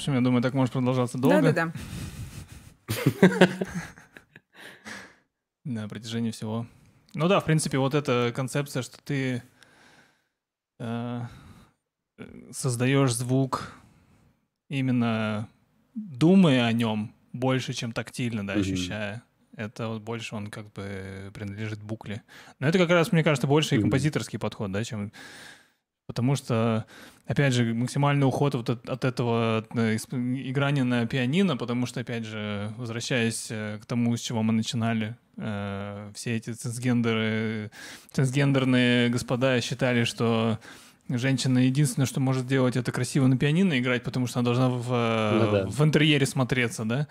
общем, я думаю, так может продолжаться долго. Да-да-да. На протяжении всего. Ну да, в принципе, вот эта концепция, что ты э, создаешь звук именно думая о нем больше, чем тактильно, да, ощущая. Это вот больше он как бы принадлежит букле. Но это как раз, мне кажется, больше и композиторский подход, да, чем... Потому что, опять же, максимальный уход вот от, от этого э, исп- играния на пианино, потому что, опять же, возвращаясь э, к тому, с чего мы начинали, э, все эти цисгендеры, цисгендерные господа считали, что женщина единственное, что может делать, это красиво на пианино играть, потому что она должна в, э, Ну да. в интерьере смотреться, да?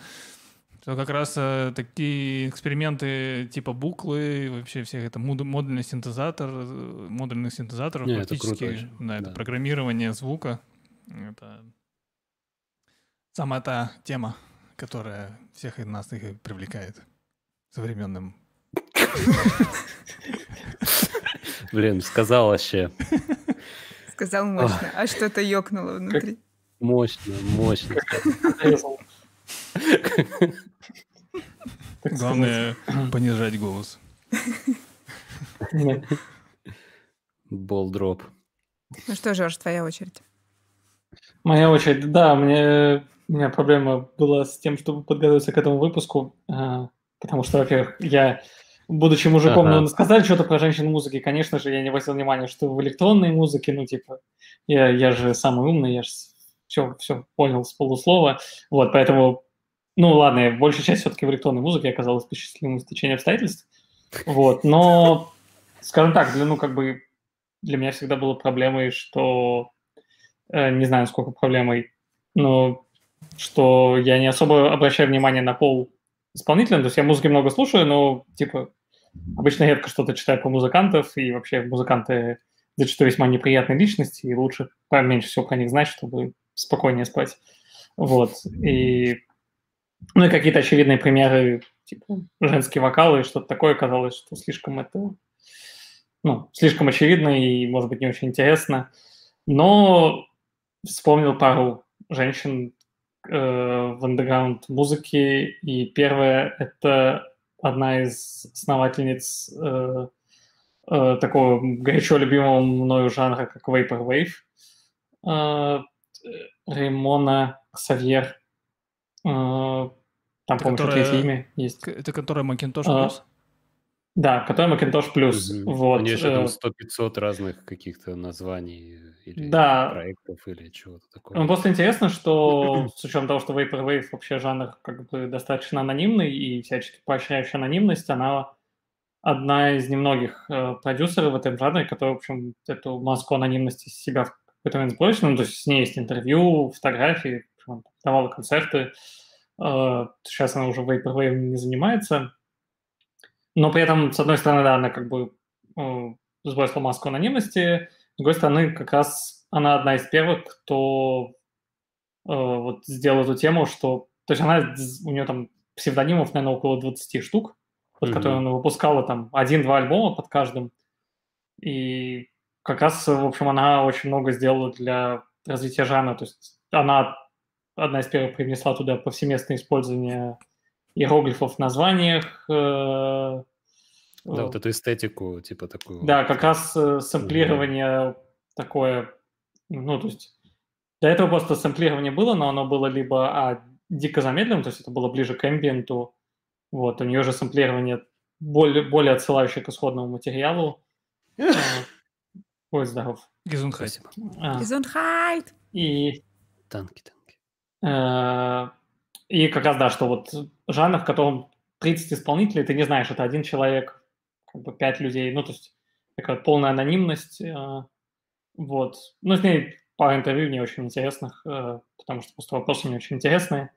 Что как раз э, такие эксперименты типа буклы, и вообще всех это мод- модульный синтезатор, э, модульных синтезаторов, Не, это практически, круто очень, да, это да. программирование звука. Это самая та тема, которая всех из нас и привлекает современным. Блин, сказал вообще. Сказал мощно, а что-то ёкнуло внутри. Мощно, мощно. Главное понижать голос. Болдроп. Ну что, Жорж, твоя очередь. Моя очередь. Да, мне, у меня проблема была с тем, чтобы подготовиться к этому выпуску, а, потому что, во-первых, я, будучи мужиком, Ага. ну, сказали что-то про женщин в музыке, конечно же, я не обратил внимания, что в электронной музыке, ну, типа, я, я же самый умный, я же все, все понял с полуслова, вот, поэтому, ну, ладно, большая часть все-таки в электронной музыке оказалась по счастливому стечению обстоятельств, вот, но, скажем так, для, ну, как бы, для меня всегда было проблемой, что э, не знаю, сколько проблемой, но что я не особо обращаю внимание на пол исполнителя, то есть я музыки много слушаю, но, типа, обычно редко что-то читаю по музыкантов, и вообще музыканты зачастую весьма неприятные личности, и лучше поменьше всего про них знать, чтобы спокойнее спать. Вот, и... Ну и какие-то очевидные примеры, типа, женские вокалы и что-то такое, казалось, что слишком это... Ну, слишком очевидно и, может быть, не очень интересно. Но вспомнил пару женщин э, в андеграунд музыке, и первая — это одна из основательниц э, э, такого горячо любимого мною жанра, как Vaporwave, э, Ремона Савьер. Э, там, по-моему, которая- третье имя есть. Это которая Macintosh А, Plus? Да, который Macintosh Plus. Вот. У нее еще э, там 100-500 разных каких-то названий или Да. проектов или чего-то Ну, такого. просто интересно, что с учетом того, что Vaporwave вообще жанр как бы достаточно анонимный и всячески поощряющий анонимность, она одна из немногих э, продюсеров в этом жанре, которая, в общем, эту маску анонимности с себя в какой-то момент сбросила. Ну, то есть с ней есть интервью, фотографии, давала концерты. Э, сейчас она уже вейпервейв не занимается. Но при этом, с одной стороны, да, она как бы э, сбросила маску анонимности, с другой стороны, как раз она одна из первых, кто э, вот сделал эту тему, что... То есть она, у нее там псевдонимов, наверное, около 20 штук, под mm-hmm. которые она выпускала там один-два альбома под каждым. И как раз, в общем, она очень много сделала для развития жанра. То есть она одна из первых привнесла туда повсеместное использование иероглифов в названиях. Э, да, вот эту эстетику, типа такую. Да, как раз э, сэмплирование такое, ну, то есть до этого просто сэмплирование было, но оно было либо а, дико замедленным, то есть это было ближе к эмбиенту, вот, у нее же сэмплирование более, более отсылающее к исходному материалу. Ой, здоров. Гизунхайт. Гизунхайт. И... Танки, танки. Э, и как раз, да, что вот жанр, в котором 30 исполнителей, ты не знаешь, это один человек, как бы 5 людей, ну, то есть такая полная анонимность. Э, вот. Ну, с ней пара интервью не очень интересных, э, потому что просто вопросы не очень интересные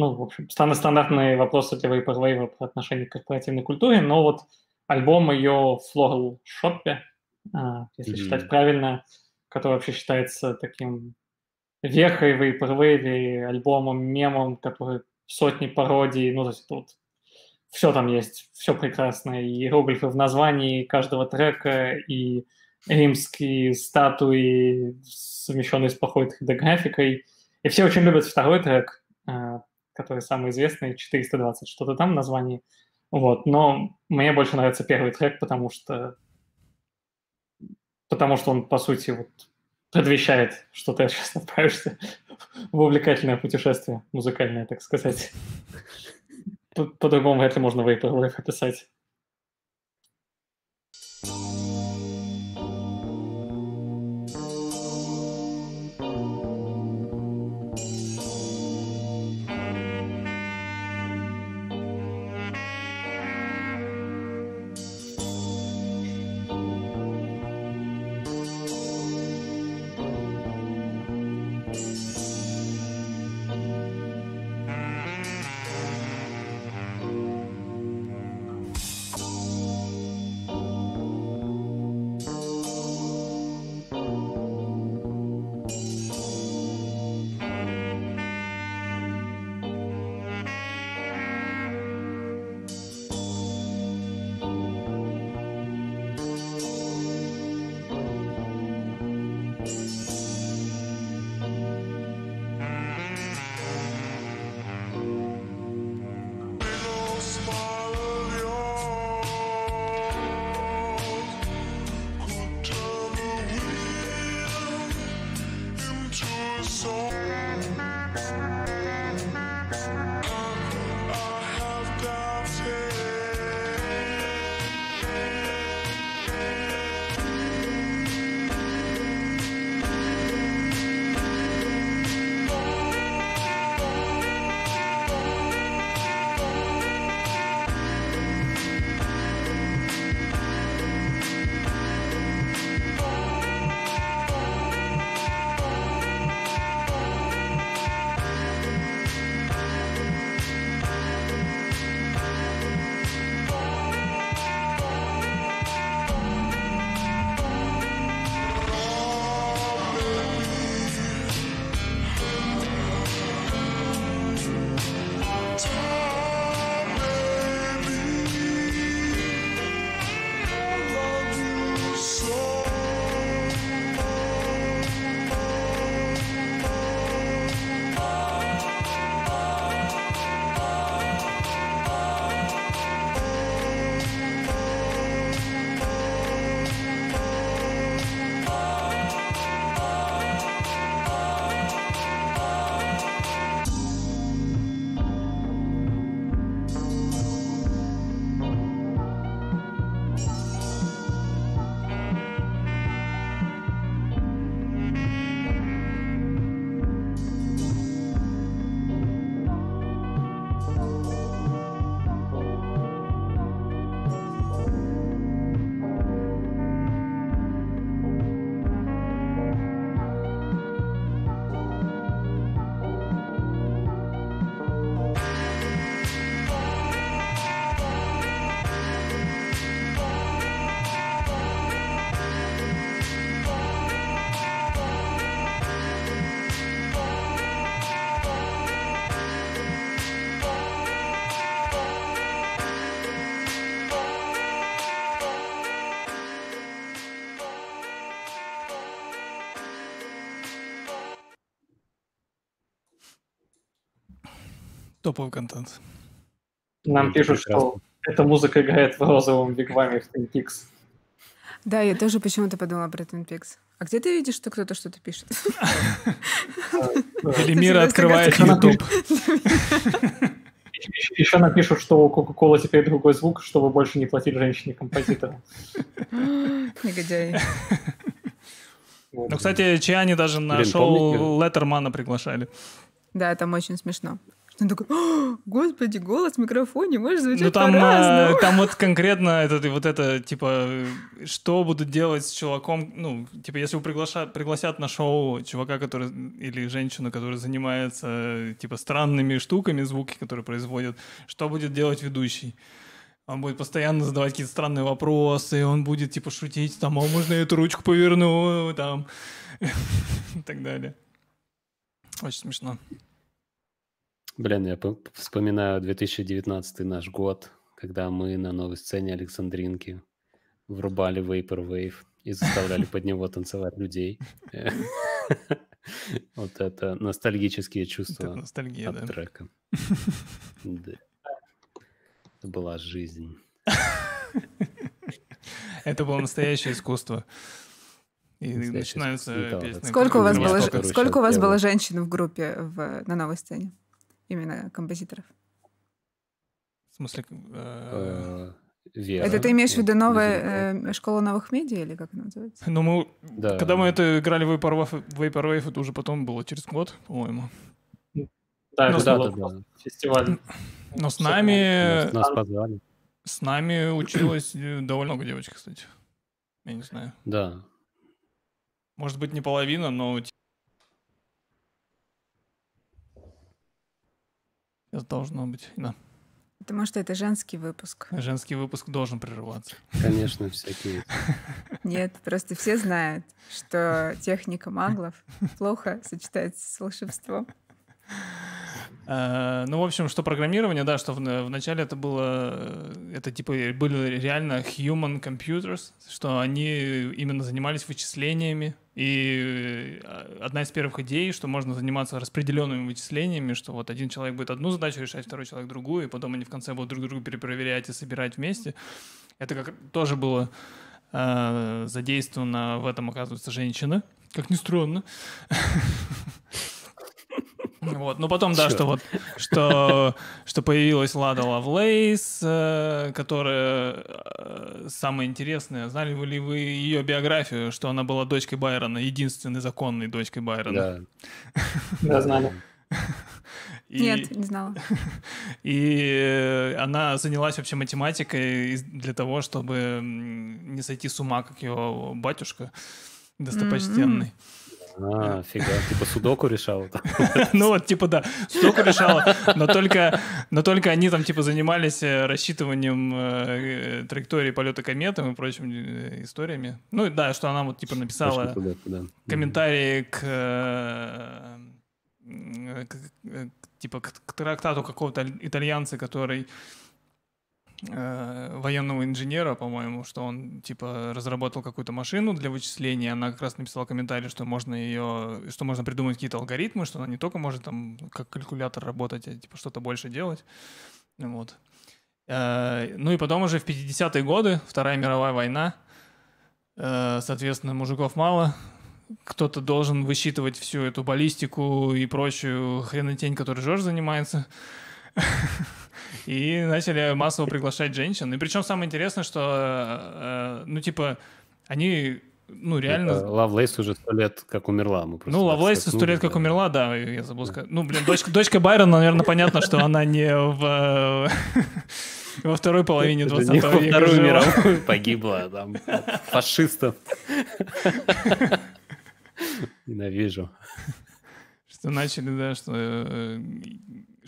ну, в общем, стандартные вопросы для Vaporwave по отношению к корпоративной культуре, но вот альбом ее в Floral Shop, если mm-hmm. считать правильно, который вообще считается таким вехой Vaporwave, альбомом, мемом, который сотни пародий, ну, то есть тут все там есть, все прекрасно, и иероглифы в названии каждого трека, и римские статуи, совмещенные с плохой 3D-графикой, и все очень любят второй трек, а, который самый известный, 420, что-то там название. Вот, но мне больше нравится первый трек, потому что потому что он, по сути, вот предвещает, что ты сейчас отправишься в увлекательное путешествие, музыкальное, так сказать. По-другому вряд ли можно Vaporwave описать. Топовый контент. Нам пишут, прекрасно. что эта музыка играет в розовом вигваме в Twin Peaks. Да, я тоже почему-то подумала про Twin Peaks. А где ты видишь, что кто-то что-то пишет? Всегда открывает. YouTube. Еще напишут, что у Coca-Cola теперь другой звук, чтобы больше не платить женщине-композитору. Негодяй. Вот. Ну, кстати, Чиани даже на шоу? Леттермана приглашали. Да, там очень смешно. Он такой, «О, господи, голос в микрофоне может звучать Ну, там, по-разному. э, там вот конкретно это, вот это, типа, э, что будут делать с чуваком, ну, типа, если вы приглаша- пригласят на шоу чувака, который, или женщину, которая занимается, э, типа, странными штуками, звуки, которые производят, что будет делать ведущий? Он будет постоянно задавать какие-то странные вопросы, он будет, типа, шутить, там, а можно я эту ручку поверну, там, и так далее. Очень смешно. Блин, я вспоминаю 2019 наш год, когда мы на новой сцене Александринки врубали Vaporwave и заставляли под него танцевать людей. Вот это ностальгические чувства от трека. Это была жизнь. Это было настоящее искусство. И начинаются песни. Сколько у вас было, сколько у вас было женщин в группе на новой сцене? Именно композиторов. В смысле... э, Э, Вера. Это ты имеешь в виду новая э, школа новых медиа или как она называется? Ну, мы... Да. Когда мы это играли в Vaporwave, Vaporwave, это уже потом было через год, по-моему. Да, Ну, это Да, был да, да. фестиваль. Но с нами... Нас, нас позвали. С нами училось э, довольно много девочек, кстати. Я не знаю. Да. Может быть, не половина, но... Это должно быть, да. Потому что это женский выпуск. Женский выпуск должен прерываться. Конечно, всякие. Нет, просто все знают, что техника маглов плохо сочетается с волшебством. Э, Ну, в общем, что программирование, да, что в, в начале это было, э, это типа были реально human computers, что они именно занимались вычислениями. И э, одна из первых идей, что можно заниматься распределенными вычислениями, что вот один человек будет одну задачу решать, второй человек другую, и потом они в конце будут друг друга перепроверять и собирать вместе. Это как тоже было э, задействовано в этом, оказывается, женщина. Как ни странно. Вот, ну потом, да, Чёрт. что вот, что, что появилась Лада Лавлейс, э, которая э, самое интересное. Знали вы ли вы ее биографию, что она была дочкой Байрона, единственной законной дочкой Байрона? Да. Да, знали. И- Нет, не знала. И она занялась вообще математикой для того, чтобы не сойти с ума, как ее батюшка достопочтенный. А, фига. Типа судоку решал. Ну вот, типа, да, столько решала, но только, но только они там, типа, занимались э, рассчитыванием э, э, траектории полета кометом и прочими историями. Ну, да, что она вот, типа, написала комментарии к, типа, к трактату какого-то итальянца, который э, военного инженера, по-моему, что он типа разработал какую-то машину для вычисления. Она как раз написала комментарий, что можно ее, что можно придумать какие-то алгоритмы, что она не только может там как калькулятор работать, а типа что-то больше делать. Вот. Э, Ну и потом уже в 50-е годы, Вторая мировая война, э, соответственно, мужиков мало, кто-то должен высчитывать всю эту баллистику и прочую хренотень, которой Жорж занимается. И начали массово приглашать женщин. И причем самое интересное, что, э, ну, типа, они, ну, реально... Лавлейс уже сто лет как умерла. Мы Ну, Лавлейс сто лет как умерла, да, я забыл сказать. Ну, блин, дочка, дочка Байрона, наверное, понятно, что она не в, э, во второй половине Это 20 не во века Вторую мировую погибла там от фашистов. Ненавижу. Что начали, да, что...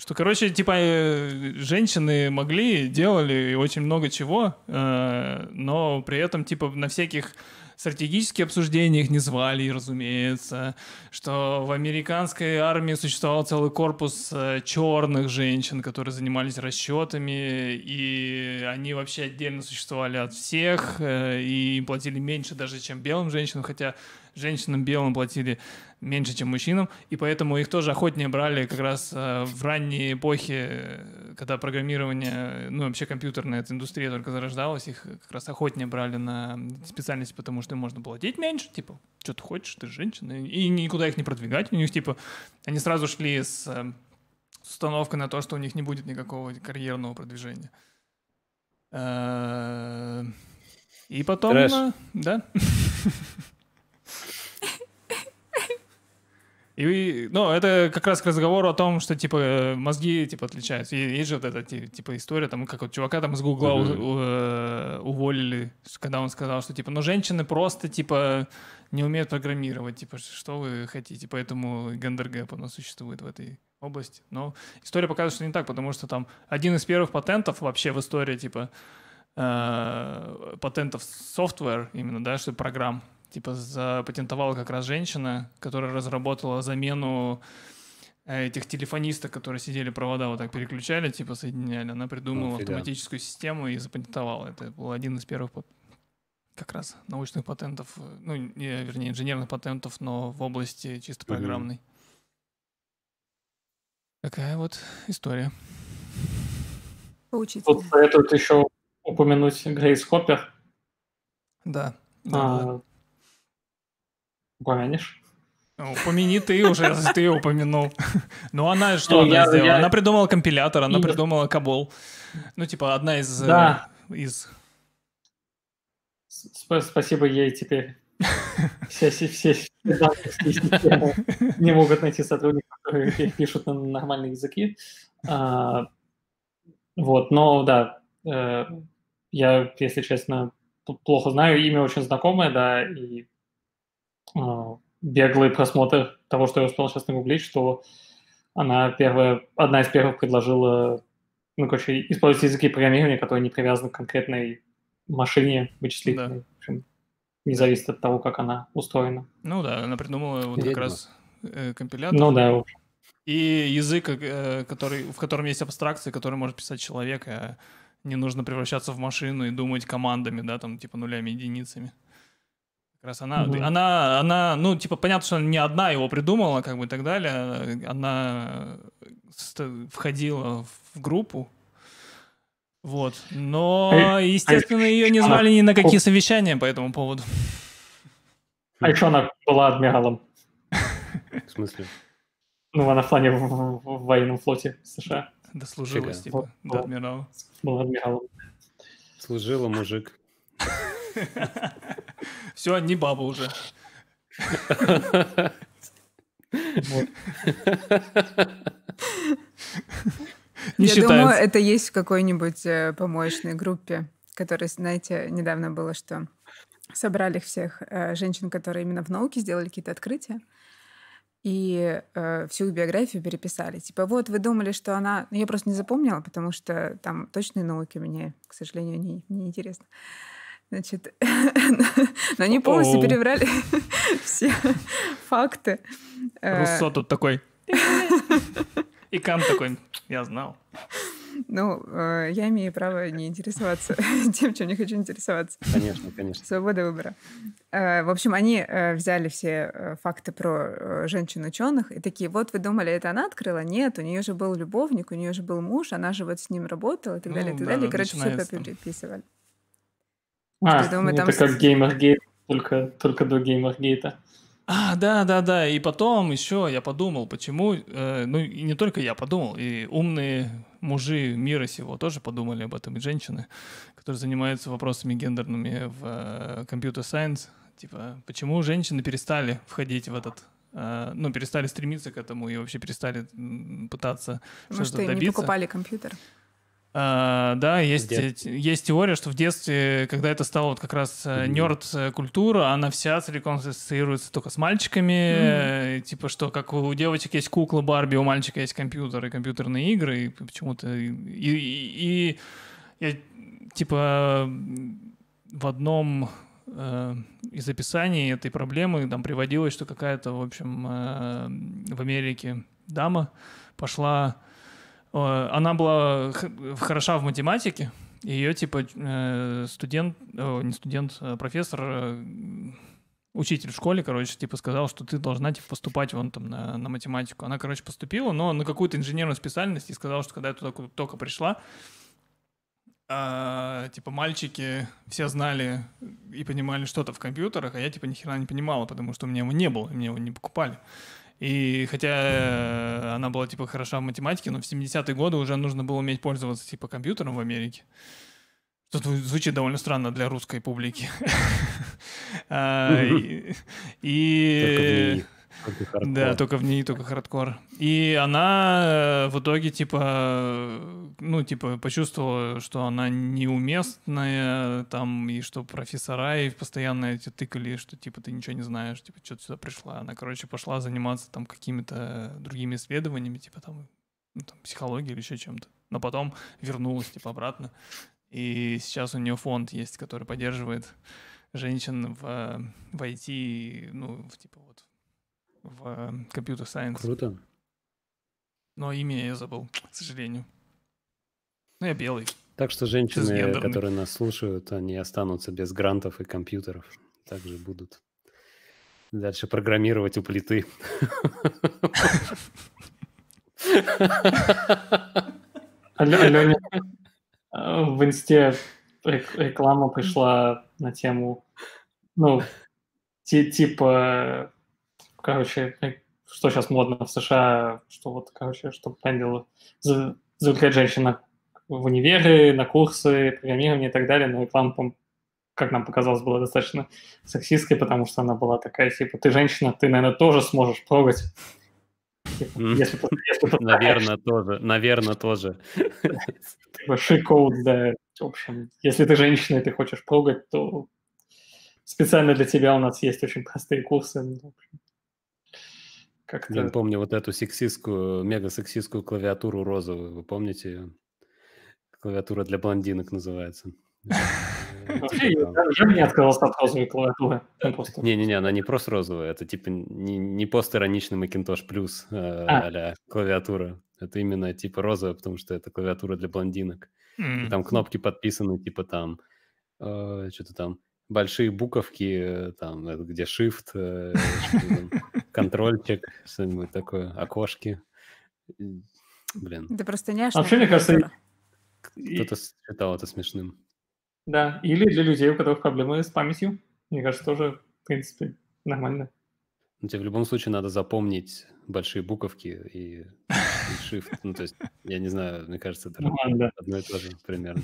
Что, короче, типа, э, женщины могли, делали очень много чего, э, но при этом, типа, на всяких стратегических обсуждениях не звали, разумеется, что в американской армии существовал целый корпус э, черных женщин, которые занимались расчетами, и они вообще отдельно существовали от всех, и им платили меньше даже, чем белым женщинам, хотя женщинам белым платили меньше, чем мужчинам, и поэтому их тоже охотнее брали как раз э, в ранней эпохе, э, когда программирование, ну, вообще компьютерная эта индустрия только зарождалась, их как раз охотнее брали на специальности, потому что им можно платить меньше, типа, что ты хочешь, ты женщина, и никуда их не продвигать, у них, типа, они сразу шли с э, с установкой на то, что у них не будет никакого карьерного продвижения. Э, И потом... Трэш. э, Да. И, ну, это как раз к разговору о том, что, типа, мозги, типа, отличаются. И Есть же вот эта, ти- типа, история, там, как вот чувака там из Гугла у- э, уволили, когда он сказал, что, типа, ну, женщины просто, типа, не умеют программировать, типа, что вы хотите, поэтому гендер-gap, оно существует в этой области. Но история показывает, что не так, потому что там один из первых патентов вообще в истории, типа, э, патентов software именно, да, что программ, типа, запатентовала как раз женщина, которая разработала замену э, этих телефонистов, которые сидели провода вот так переключали, типа соединяли, она придумала Нифига. автоматическую систему и запатентовала. Это был один из первых как раз научных патентов, э, ну, не, вернее, инженерных патентов, но в области чисто программной. Такая вот история. Поучительно. Тут советуют еще упомянуть Грейс Хоппер. Да. да, А, да. Упомянешь? Упомяни ты уже, ты ее упомянул. Ну, она что Ну, она сделала? Она придумала компилятор, она придумала Кабол. Ну, типа, одна из... э, из... Сп- спасибо ей теперь. Все, все, все, не могут найти сотрудников, которые пи- пишут на нормальные языки. А, вот, но да, э, я, если честно, плохо знаю, имя очень знакомое, да, и беглый просмотр того, что я успел сейчас нагуглить, что она первая, одна из первых предложила, ну, короче, использовать языки программирования, которые не привязаны к конкретной машине вычислительной. В общем, не зависит от того, как она устроена. Ну да, она придумала вот как Ведьма. раз э, компилятор. Ну да, в общем. И язык, э, который, в котором есть абстракции, который может писать человек, а не нужно превращаться в машину и думать командами, да, там, типа нулями, единицами. Как раз она, Мгм. она, она, ну, типа, понятно, что она не одна его придумала, как бы и так далее. Она входила в группу. Вот. Но, А- естественно, ее не звали ни на какие совещания по этому поводу. А еще она была адмиралом. В смысле? Ну, она в плане в, в- в военном флоте США Дослужилась, Фига. типа, Вот, до вот. адмирала. была адмиралом. Служила мужик. Все, не баба уже. Не Я думаю, это есть в какой-нибудь э, помоечной группе, которая, знаете, недавно было, что собрали всех э, женщин, которые именно в науке сделали какие-то открытия, и э, всю их биографию переписали. Типа, вот, вы думали, что она... Ну, я просто не запомнила, потому что там точные науки мне, к сожалению, не, не интересно. Значит, но они полностью Оу. перебрали все факты. Руссо тут такой. И Кант такой, я знал. Ну, э, я имею право не интересоваться тем, чем не хочу интересоваться. Конечно, конечно. Свобода выбора. Э, В общем, они э, взяли все факты про женщин-ученых и такие, вот вы думали, это она открыла? Нет, у нее же был любовник, у нее же был муж, она же вот с ним работала и так Ну, далее, и так да, далее. И, Короче, все переписывали. А, Я думаю, это там как геймергейт, только, только до геймергейта. А, да, да, да. И потом еще я подумал, почему, э, ну и не только я подумал, и умные мужи мира сего тоже подумали об этом, и женщины, которые занимаются вопросами гендерными в э, компьютер сайенс. Типа, почему женщины перестали входить в этот, э, ну, перестали стремиться к этому и вообще перестали пытаться Может, что-то им не добиться. покупали компьютер. А, да, есть, есть теория, что в детстве, когда это стало вот как раз э, Мгм. нерд-культура, она вся целиком ассоциируется только с мальчиками, э, типа что, как у девочек есть куклы Барби, у мальчика есть компьютер и компьютерные игры, и почему-то... И, и- и я, типа, в одном э, из описаний этой проблемы там приводилось, что какая-то, в общем, э, в Америке дама пошла Э, Она была хороша в математике. Ее, типа, э, студент, о, не студент, а профессор э, учитель в школе, короче, типа сказал, что ты должна типа поступать вон там на, на математику. Она, короче, поступила, но на какую-то инженерную специальность и сказала, что когда я туда только пришла, а, типа мальчики все знали и понимали что-то в компьютерах, а я типа ни хера не понимала, потому что у меня его не было, мне его не покупали. И хотя она была типа хороша в математике, но в 70-е годы уже нужно было уметь пользоваться типа компьютером в Америке. Что звучит довольно странно для русской публики. А, да, только в ней только хардкор. И она э, в итоге, типа, ну, типа, почувствовала, что она неуместная, там, и что профессора и постоянно эти тыкали, что, типа, ты ничего не знаешь, типа, что ты сюда пришла. Она, короче, пошла заниматься там какими-то другими исследованиями, типа, там, ну, там психологией или еще чем-то. Но потом вернулась, типа, обратно. И сейчас у нее фонд есть, который поддерживает женщин в, в IT, ну, в, типа, вот, в компьютер сайенс. Круто. Но имя я забыл, к сожалению. Ну, я белый. Так что женщины, которые нас слушают, они останутся без грантов и компьютеров. Также будут дальше программировать у плиты. Алене в инсте реклама пришла на тему, ну, типа короче, что сейчас модно в США, что вот, короче, что правильно завлекать женщин в универы, на курсы, программирование и так далее, но реклама, как нам показалось, была достаточно сексистской, потому что она была такая, типа, ты женщина, ты, наверное, тоже сможешь трогать. Типа, если, если наверное, тоже, наверное, тоже. Типа, шикоут, да. В общем, если ты женщина и ты хочешь трогать, то специально для тебя у нас есть очень простые курсы. Ну, как-то... Я помню вот эту сексистскую, мега-сексистскую клавиатуру розовую. Вы помните ее? Клавиатура для блондинок называется. Вообще, я даже не отказался от розовой клавиатуры. Не-не-не, она не просто розовая, это типа не, не постироничный Macintosh Plus э, а. клавиатура. Это именно типа розовая, потому что это клавиатура для блондинок. Там кнопки подписаны, типа там, э, что-то там, большие буковки, там, где shift, э, контрольчик, что-нибудь такое, окошки. Блин. Это просто няшная Вообще, мне кажется, кто-то считал это смешным. Да, или для людей, у которых проблемы с памятью. Мне кажется, тоже, в принципе, нормально. Ну, тебе в любом случае надо запомнить большие буковки и, и shift. Ну, то есть, я не знаю, мне кажется, это одно и то же примерно.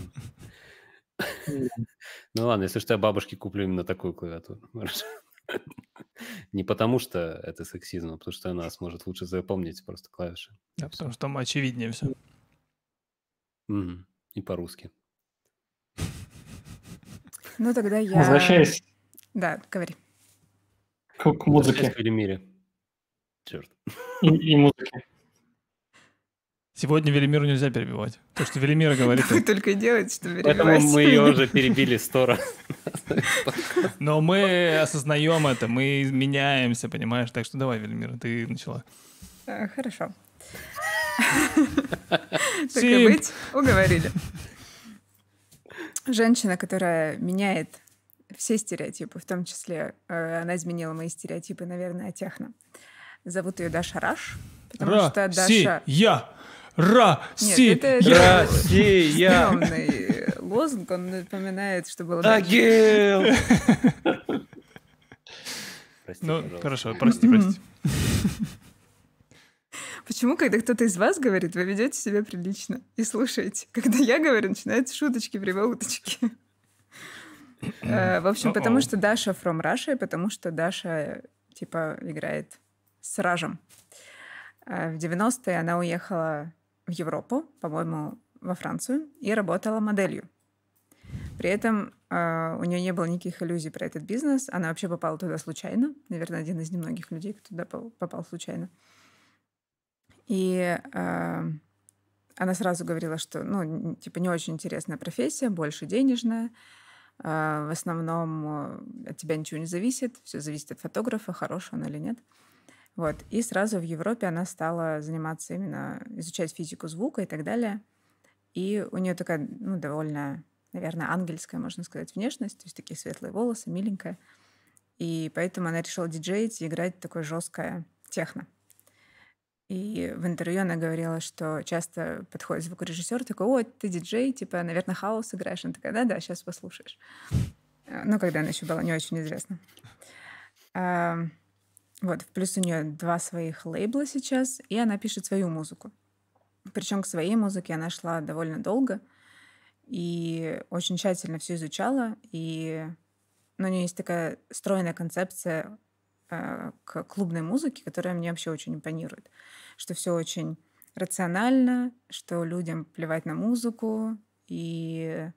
Ну ладно, если что, я бабушке куплю именно такую клавиатуру. Не потому что это сексизм, а потому что она сможет лучше запомнить просто клавиши. Да, потому что там очевиднее все. И по-русски. Ну тогда я... Возвращаясь. Да, говори. К, к музыке. В мире. Черт. И, и музыке. Сегодня Велимиру нельзя перебивать. То, что Велимира говорит... Вы только делаете, что перебиваете. Поэтому мы ее уже перебили сто раз. Но мы осознаем это, мы меняемся, понимаешь? Так что давай, Велимира, ты начала. А, хорошо. Так и быть, уговорили. Женщина, которая меняет все стереотипы, в том числе э, она изменила мои стереотипы, наверное, о техно. Зовут ее Даша Раш, потому что Даша... Я Россия! Нет, это Россия! лозунг, он напоминает, что было Агил! Ну, хорошо, прости, прости. Почему, когда кто-то из вас говорит, вы ведете себя прилично и слушаете? Когда я говорю, начинаются шуточки, прибауточки. Э, в общем, потому что Даша from Russia, потому что Даша, типа, играет с Ражем. Э, в 90-е она уехала в Европу, по-моему, во Францию, и работала моделью. При этом э, у нее не было никаких иллюзий про этот бизнес. Она вообще попала туда случайно. Наверное, один из немногих людей, кто туда попал случайно. И э, она сразу говорила, что, ну, типа, не очень интересная профессия, больше денежная. Э, в основном э, от тебя ничего не зависит. Все зависит от фотографа, хороший он или нет. Вот. И сразу в Европе она стала заниматься именно, изучать физику звука и так далее. И у нее такая, ну, довольно, наверное, ангельская, можно сказать, внешность, то есть такие светлые волосы, миленькая. и поэтому она решила диджеить и играть такое жесткое техно. И в интервью она говорила, что часто подходит звукорежиссер, такой, о, ты диджей, типа, наверное, хаос играешь. Она такая, да-да, сейчас послушаешь. Э, ну, когда она еще была не очень известна. Вот, плюс у нее два своих лейбла сейчас, и она пишет свою музыку. Причем к своей музыке она шла довольно долго и очень тщательно все изучала. И ну, у нее есть такая стройная концепция э, к клубной музыке, которая мне вообще очень импонирует. Что все очень рационально, что людям плевать на музыку, и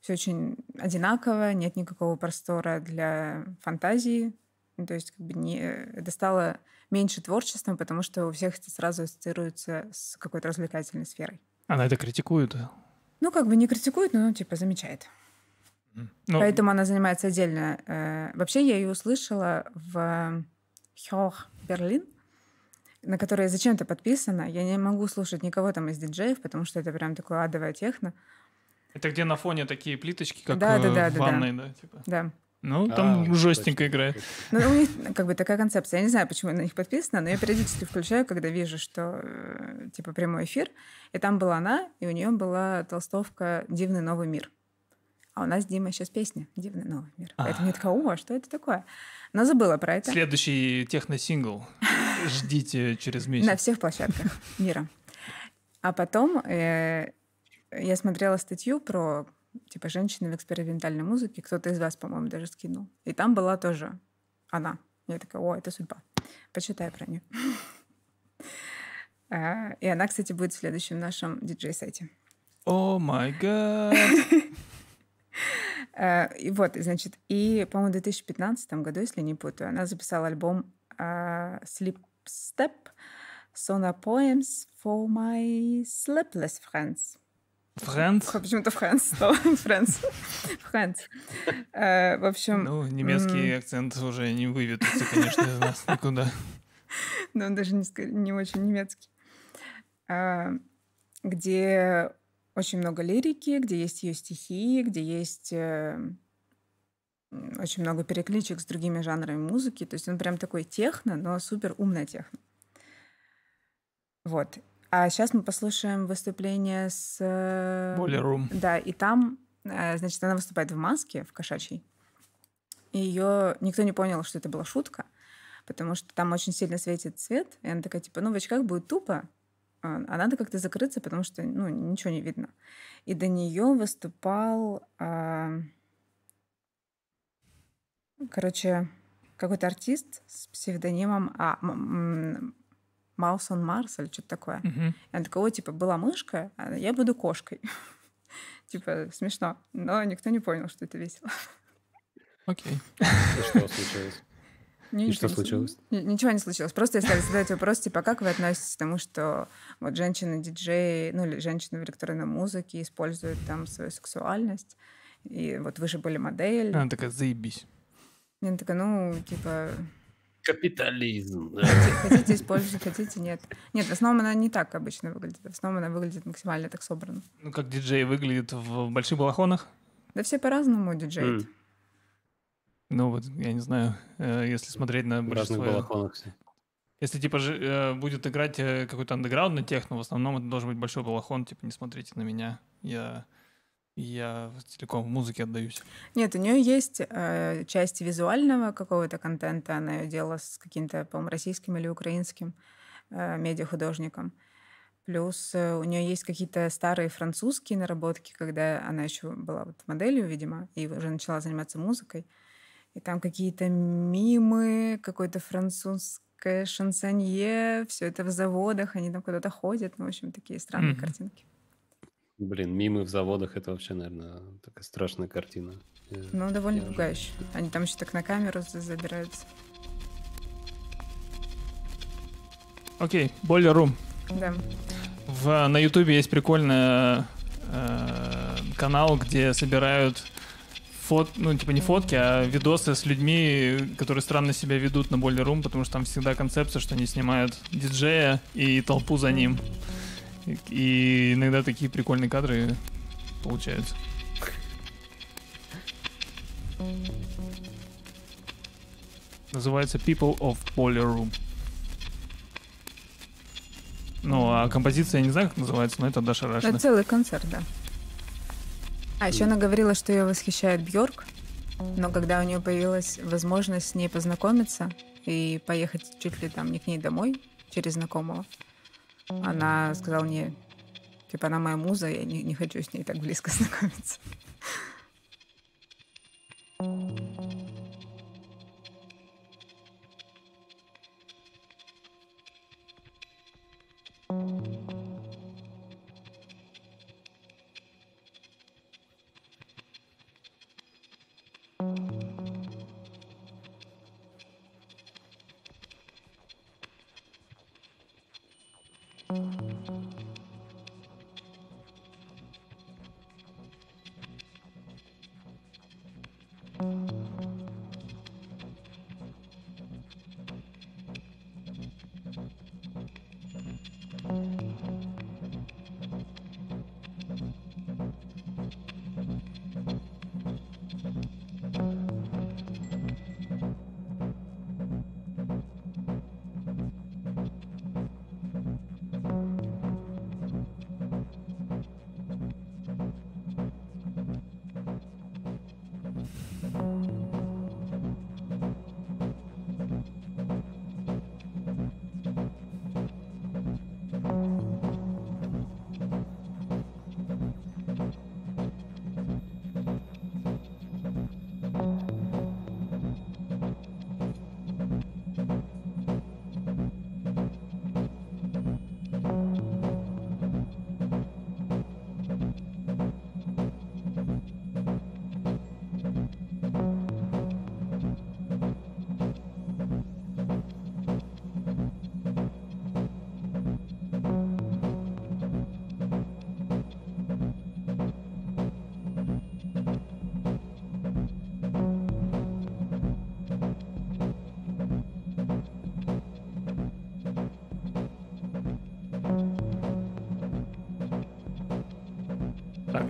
все очень одинаково, нет никакого простора для фантазии. Ну, то есть как бы не, это стало меньше творчеством, потому что у всех это сразу ассоциируется с какой-то развлекательной сферой. Она это критикует? Ну, как бы не критикует, но, ну, типа, замечает. Ну, Поэтому она занимается отдельно. Э, вообще, я ее услышала в Хёх Берлин, на которой зачем-то подписана. Я не могу слушать никого там из диджеев, потому что это прям такое адовое техно. Это где на фоне такие плиточки, как да, да, да, в ванной, да, да? Типа. Да. Ну, там а, жестенько точно. играет. Ну, у них как бы такая концепция. Я не знаю, почему на них подписано, но я периодически включаю, когда вижу, что э, типа прямой эфир. И там была она, и у нее была толстовка «Дивный новый мир». А у нас, Дима, сейчас песня «Дивный новый мир». А. Поэтому я такая, о, что это такое? Но забыла про это. Следующий техно-сингл ждите через месяц. На всех площадках мира. А потом э, я смотрела статью про типа женщины в экспериментальной музыке. Кто-то из вас, по-моему, даже скинул. И там была тоже она. Я такая, о, это судьба. Почитай про нее. А, и она, кстати, будет в следующем нашем диджей-сете. О май гад! И вот, значит, и, по-моему, в 2015 году, если не путаю, она записала альбом uh, Sleep Step Sona Poems for My Sleepless Friends. Фрэнс? Почему-то Фрэнс стал. Фрэнс. Фрэнс. В общем... Ну, немецкий акцент уже не выветрится, конечно, из нас никуда. Но он даже не, очень немецкий. А, где очень много лирики, где есть ее стихи, где есть э, очень много перекличек с другими жанрами музыки. То есть он прям такой техно, но супер умная техно. Вот. А сейчас мы послушаем выступление с... Boiler Room. Да, и там, э, значит, она выступает в маске, в кошачьей. И ее никто не понял, что это была шутка, потому что там очень сильно светит свет, и она такая, типа, ну, в очках будет тупо, а, а надо как-то закрыться, потому что, ну, ничего не видно. И до нее выступал, а... короче, какой-то артист с псевдонимом а, Маус он Марс или что-то такое. Uh-huh. И она такая, о, типа, была мышка, а я буду кошкой. типа, смешно. Но никто не понял, что это весело. Окей. И что случилось? И что случилось? Ничего не случилось. Просто я стала задать вопрос, типа, как вы относитесь к тому, что вот женщины-диджеи, ну, или женщины в электронной музыке используют там свою сексуальность, и вот вы же были модель. Она такая, заебись. Я такая, ну, типа, Капитализм. Хотите использовать, хотите нет. Нет, в основном она не так обычно выглядит. В основном она выглядит максимально так собрано. Ну, как диджей выглядит в больших балахонах? Да все по-разному диджеют. Mm. Ну вот, я не знаю, э, если смотреть на В разных балахонах все. Если, типа, э, будет играть э, какой-то андеграундный техно, в основном это должен быть большой балахон, типа, не смотрите на меня, я я целиком в музыке отдаюсь. Нет, у нее есть э, часть визуального какого-то контента. Она ее делала с каким-то, по-моему, российским или украинским э, медиахудожником. Плюс э, у нее есть какие-то старые французские наработки, когда она еще была вот моделью, видимо, и уже начала заниматься музыкой. И там какие-то мимы, какой-то французское шансонье, все это в заводах, они там куда-то ходят. Ну, в общем, такие странные mm-hmm. картинки. Блин, мимы в заводах это вообще, наверное, такая страшная картина. ну, довольно я пугающе. Уже... Они там еще так на камеру забираются. Окей, Boiler Room. Да. В, на Ютубе есть прикольный э, канал, где собирают фот, ну, типа не фотки, а видосы с людьми, которые странно себя ведут на Boiler Room, потому что там всегда концепция, что они снимают диджея и толпу за ним. И иногда такие прикольные кадры получаются. Называется People of Poly Room. Ну, а композиция, я не знаю, как называется, но это Даша Это Рашина. целый концерт, да. А еще она говорила, что ее восхищает Бьорк, но когда у нее появилась возможность с ней познакомиться и поехать чуть ли там не к ней домой через знакомого, она сказала мне, типа, она моя муза, я не, не хочу с ней так близко знакомиться.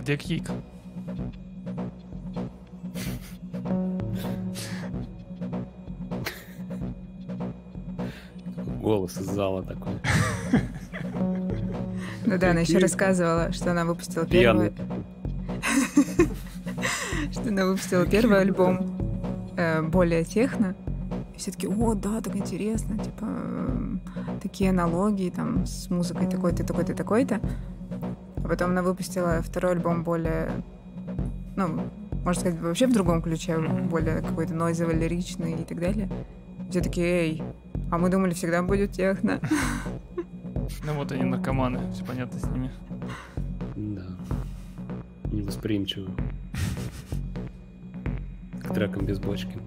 Так, где Кик? Голос из зала такой. Ну да, она еще рассказывала, что она выпустила первый, что она выпустила первый альбом э, более техно. Все таки о, да, так интересно, типа, эм, такие аналогии там с музыкой такой-то, такой-то, такой-то. Потом она выпустила второй альбом более, ну, можно сказать, вообще в другом ключе, более какой-то нойзовый, лиричный и так далее. Все таки эй, а мы думали, всегда будет техно. Ну вот они наркоманы, все понятно с ними. Да. Невосприимчивы. К трекам без бочки.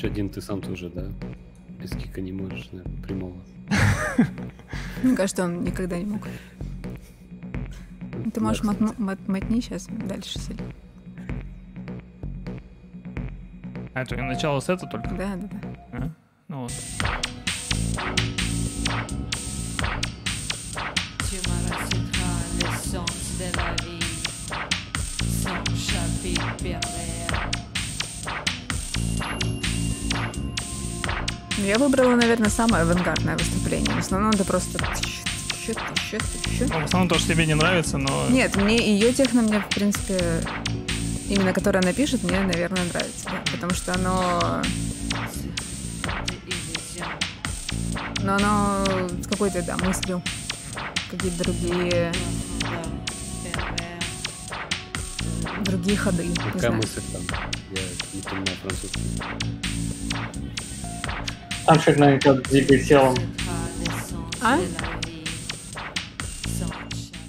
Че, Дин, ты сам тоже, да? Без кика не можешь, наверное, прямого. Мне кажется, он никогда не мог. Ты можешь мотни сейчас дальше сильно. А это начало сета только? Да, да, да. Я выбрала, наверное, самое авангардное выступление. В основном это просто. Ну, в основном то, что тебе не нравится, но... Нет, мне ее техно, мне, в принципе, именно которое она пишет, мне, наверное, нравится. да, потому что оно... Но оно с какой-то, да, мыслью. Какие-то другие, другие ходы. Какая мысль там? Я не понимаю французский. Там что-то наверняка двигает телом А?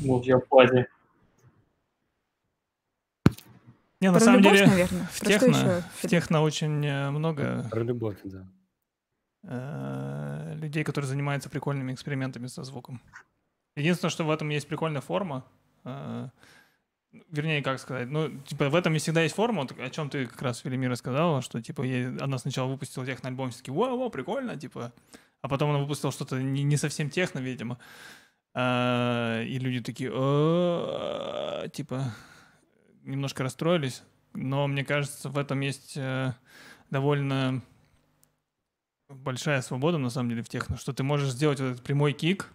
move your body. Не, на Про самом любовь, деле, наверное. в Про техно, еще? в техно очень э, много Про любовь, да. э, людей, которые занимаются прикольными экспериментами со звуком. Единственное, что в этом есть прикольная форма. э, вернее, как сказать, ну, типа, в этом и всегда есть форма, вот о чем ты как раз, Велимира, сказала, что, типа, ей, она сначала выпустила техно-альбом, все таки вау, прикольно, типа, а потом она выпустила что-то не, не совсем техно, видимо. А, И люди такие, «Э, типа, немножко расстроились. Но мне кажется, в этом есть э, довольно большая свобода, на самом деле, в техно, что ты можешь сделать вот этот прямой кик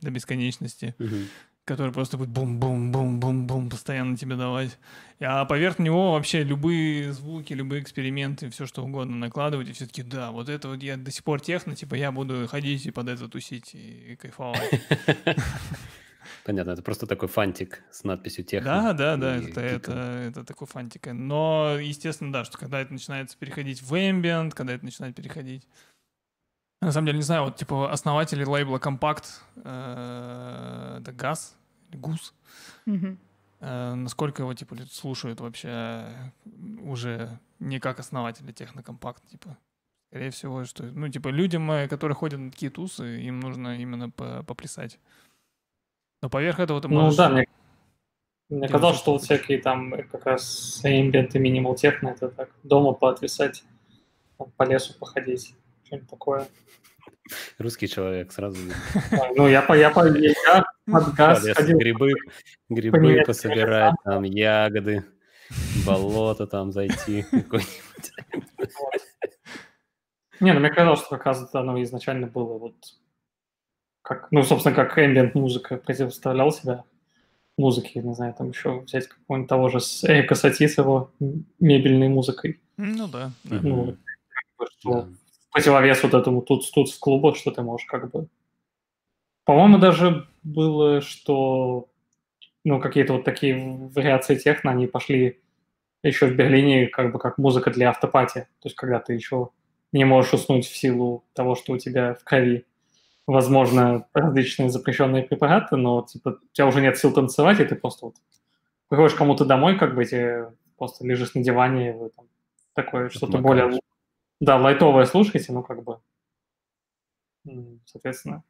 до бесконечности, Мгм. Который просто будет бум-бум-бум-бум-бум постоянно тебе давать. А поверх него вообще любые звуки, любые эксперименты, все что угодно накладывать, и все таки да, вот это вот я до сих пор техно, типа я буду ходить и под это тусить и кайфовать. Понятно, это просто такой фантик с надписью техно. Да, да, да, это, это, это такой фантика. Но, естественно, да, что когда это начинается переходить в ambient, когда это начинает переходить... На самом деле, не знаю, вот, типа, основатели лейбла Compact, э, это ГАЗ, ГУС, Мгм. э, насколько его, типа, слушают вообще э, уже не как основатели технокомпакт, типа. Скорее всего, что, ну, типа, людям, э, которые ходят на такие тусы, им нужно именно по- поплясать. Но поверх этого ты Ну можешь... да, мне, мне казалось, что вот всякие там э, как раз ambient и minimal техно, это так, дома поотвисать, по лесу походить, что-нибудь такое. Русский человек сразу Ну, я по, я по, я под газ По лесу ходил. грибы, грибы пособирать, там ягоды, болото там зайти. какое-нибудь. Не, ну мне казалось, что как раз это оно изначально было вот как, ну, собственно, как ambient музыка противоставлял себя музыке, не знаю, там еще взять какого-нибудь того же с Эрика Сати с его мебельной музыкой. Ну да. Ну, как бы, что Да. противовес вот этому тут тут в клубах, что ты можешь как бы... По-моему, даже было, что ну, какие-то вот такие вариации техно, они пошли еще в Берлине как бы как музыка для автопати. То есть когда ты еще не можешь уснуть в силу того, что у тебя в крови возможно различные запрещенные препараты, но типа у тебя уже нет сил танцевать, и ты просто вот приходишь кому-то домой, как бы тебе просто лежишь на диване, и вы там такое что-то более да, лайтовое слушаете, ну, как бы, соответственно,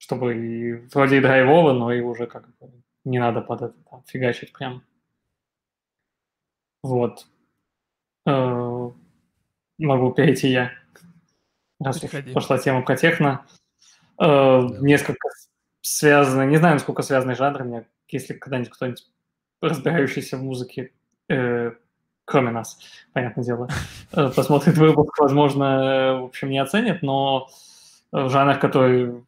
чтобы и вроде и драйвово, но и уже как бы не надо под это там фигачить прям. Вот. Э, Могу перейти я, раз уж Переходи. пошла тема про техно. Э, Несколько связаны, не знаю, насколько связаны жанры, мне, если когда-нибудь кто-нибудь разбирающийся в музыке, э, кроме нас, понятное дело, э, посмотрит выпуск, возможно, э, в общем, не оценит, но э, жанр, который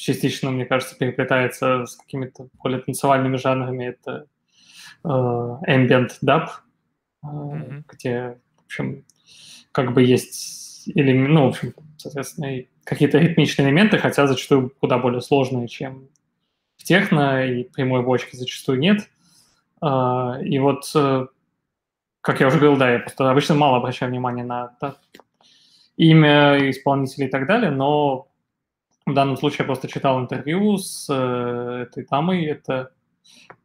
частично, мне кажется, переплетается с какими-то более танцевальными жанрами, это э, ambient dub, э, Мгм. где, в общем, как бы есть, или, ну, в общем, соответственно, и какие-то ритмичные элементы, хотя зачастую куда более сложные, чем в техно, и прямой бочки зачастую нет. А, И вот, э, как я уже говорил, да, я просто обычно мало обращаю внимание на да, имя исполнителя и так далее, но в данном случае я просто читал интервью с э, этой дамой. Это,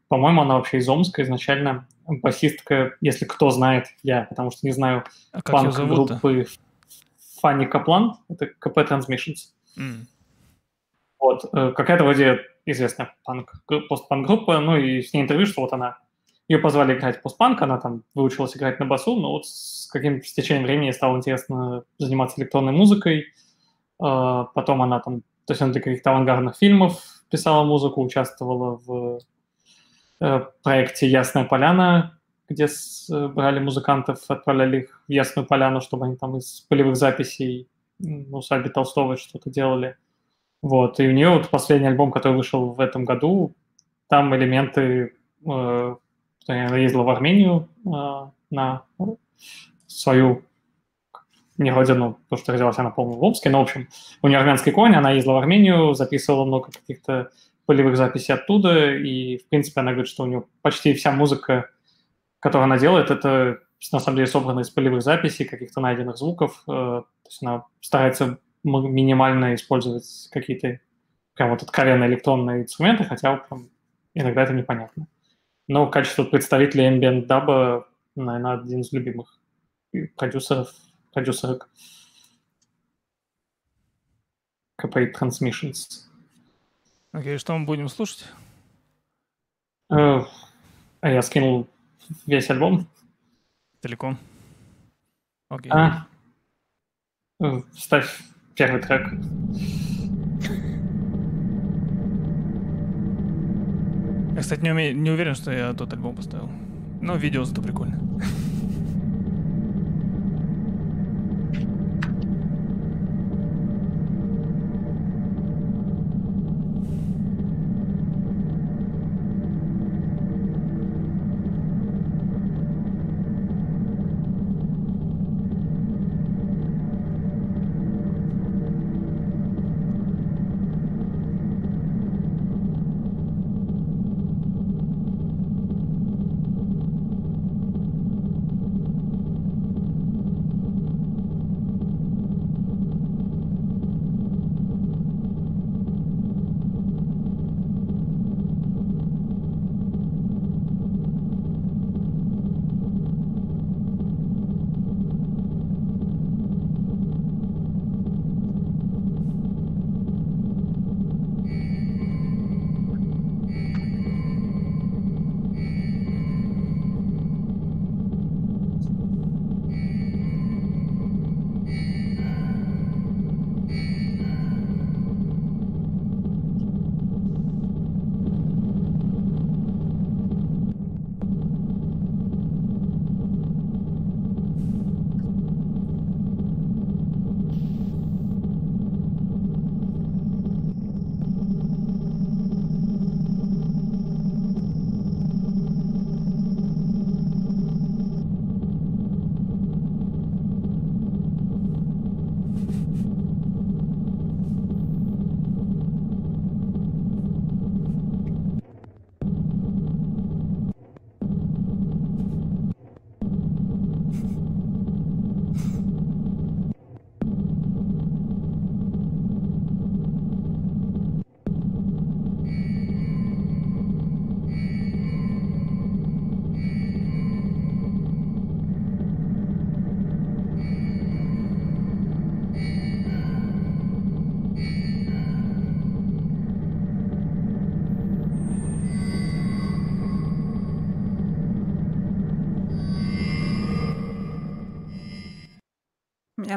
по-моему, она вообще из Омска изначально. Басистка, если кто знает, я, потому что не знаю, А панк группы Фанни Каплан, это КП Transmissions. М. Вот, э, какая-то вроде известная панк, постпанк-группа, ну и с ней интервью, что вот она, ее позвали играть постпанк, она там выучилась играть на басу, но вот с каким-то течением времени стало интересно заниматься электронной музыкой, Э, потом она там, то есть она для каких-то авангардных фильмов писала музыку, участвовала в э, проекте «Ясная поляна», где э, брали музыкантов, отправляли их в Ясную Поляну, чтобы они там из полевых записей в усадьбе Толстого что-то делали. Вот, и у нее вот последний альбом, который вышел в этом году, там элементы, э, она ездила в Армению э, на свою не родину, потому что родилась она, по-моему, в Омске, но, в общем, у нее армянский корень, она ездила в Армению, записывала много каких-то полевых записей оттуда, и, в принципе, она говорит, что у нее почти вся музыка, которую она делает, это, на самом деле, собрана из полевых записей, каких-то найденных звуков, э, то есть она старается минимально использовать какие-то прям вот откровенно электронные инструменты, хотя прям иногда это непонятно. Но в качестве представителя ambient даба, наверное, один из любимых продюсеров, продюсерок KP Transmissions. Окей, что мы будем слушать? А я скинул весь альбом. Целиком. Окей. А, э, ставь первый трек. Я, кстати, не, уме- не уверен, что я тот альбом поставил. Но видео зато прикольно.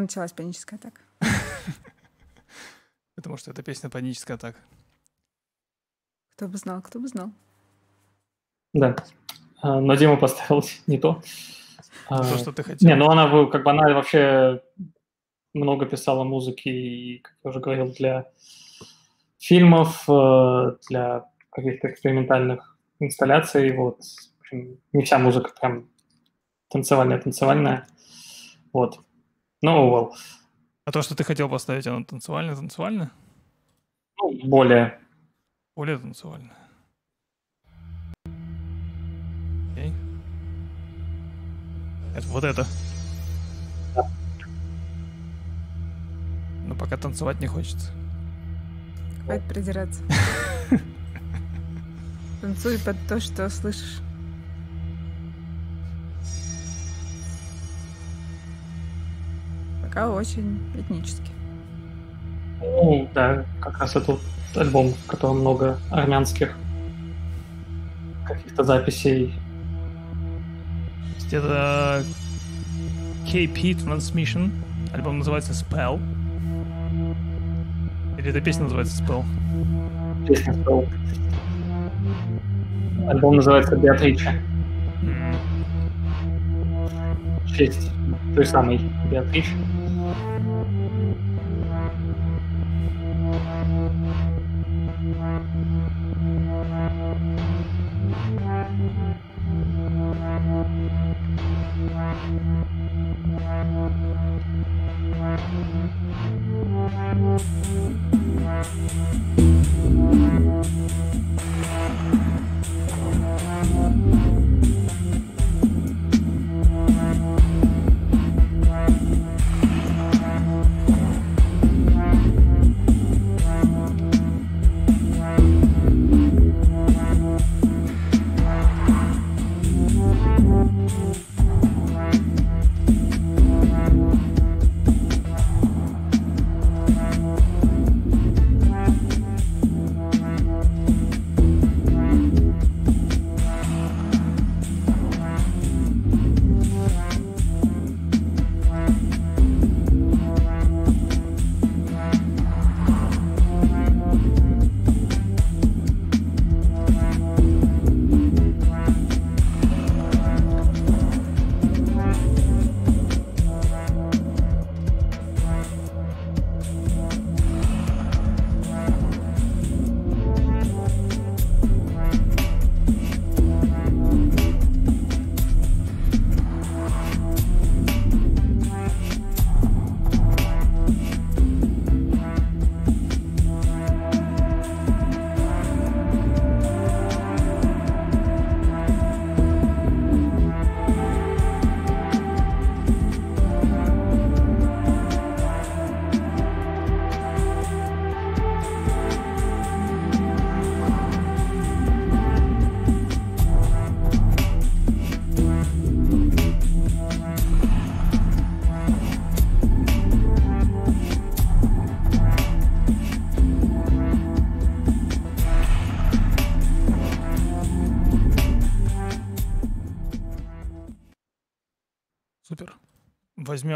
Началась паническая атака. Потому что это песня «Паническая атака». Кто бы знал, кто бы знал. Да. А, Но Дима поставил не то. А, То, что ты хотел. Не, ну она как бы она вообще много писала музыки, и, как я уже говорил, для фильмов, э, для каких-то экспериментальных инсталляций. Вот. В общем, не вся музыка прям танцевальная-танцевальная. Вот. Ну, well. А то, что ты хотел поставить, оно танцевальное-танцевальное? ну, более. Более танцевальное. Окей. Это вот это. Но пока танцевать не хочется. Хватит придираться. Танцуй под то, что слышишь. Пока очень этнически. Ну, да, как раз это вот альбом, в котором много армянских каких-то записей. Это KP Transmission. Альбом называется Spell. Или эта песня называется Spell? Песня стала. Альбом называется «Беатрича». М, В честь той самой Беатричи.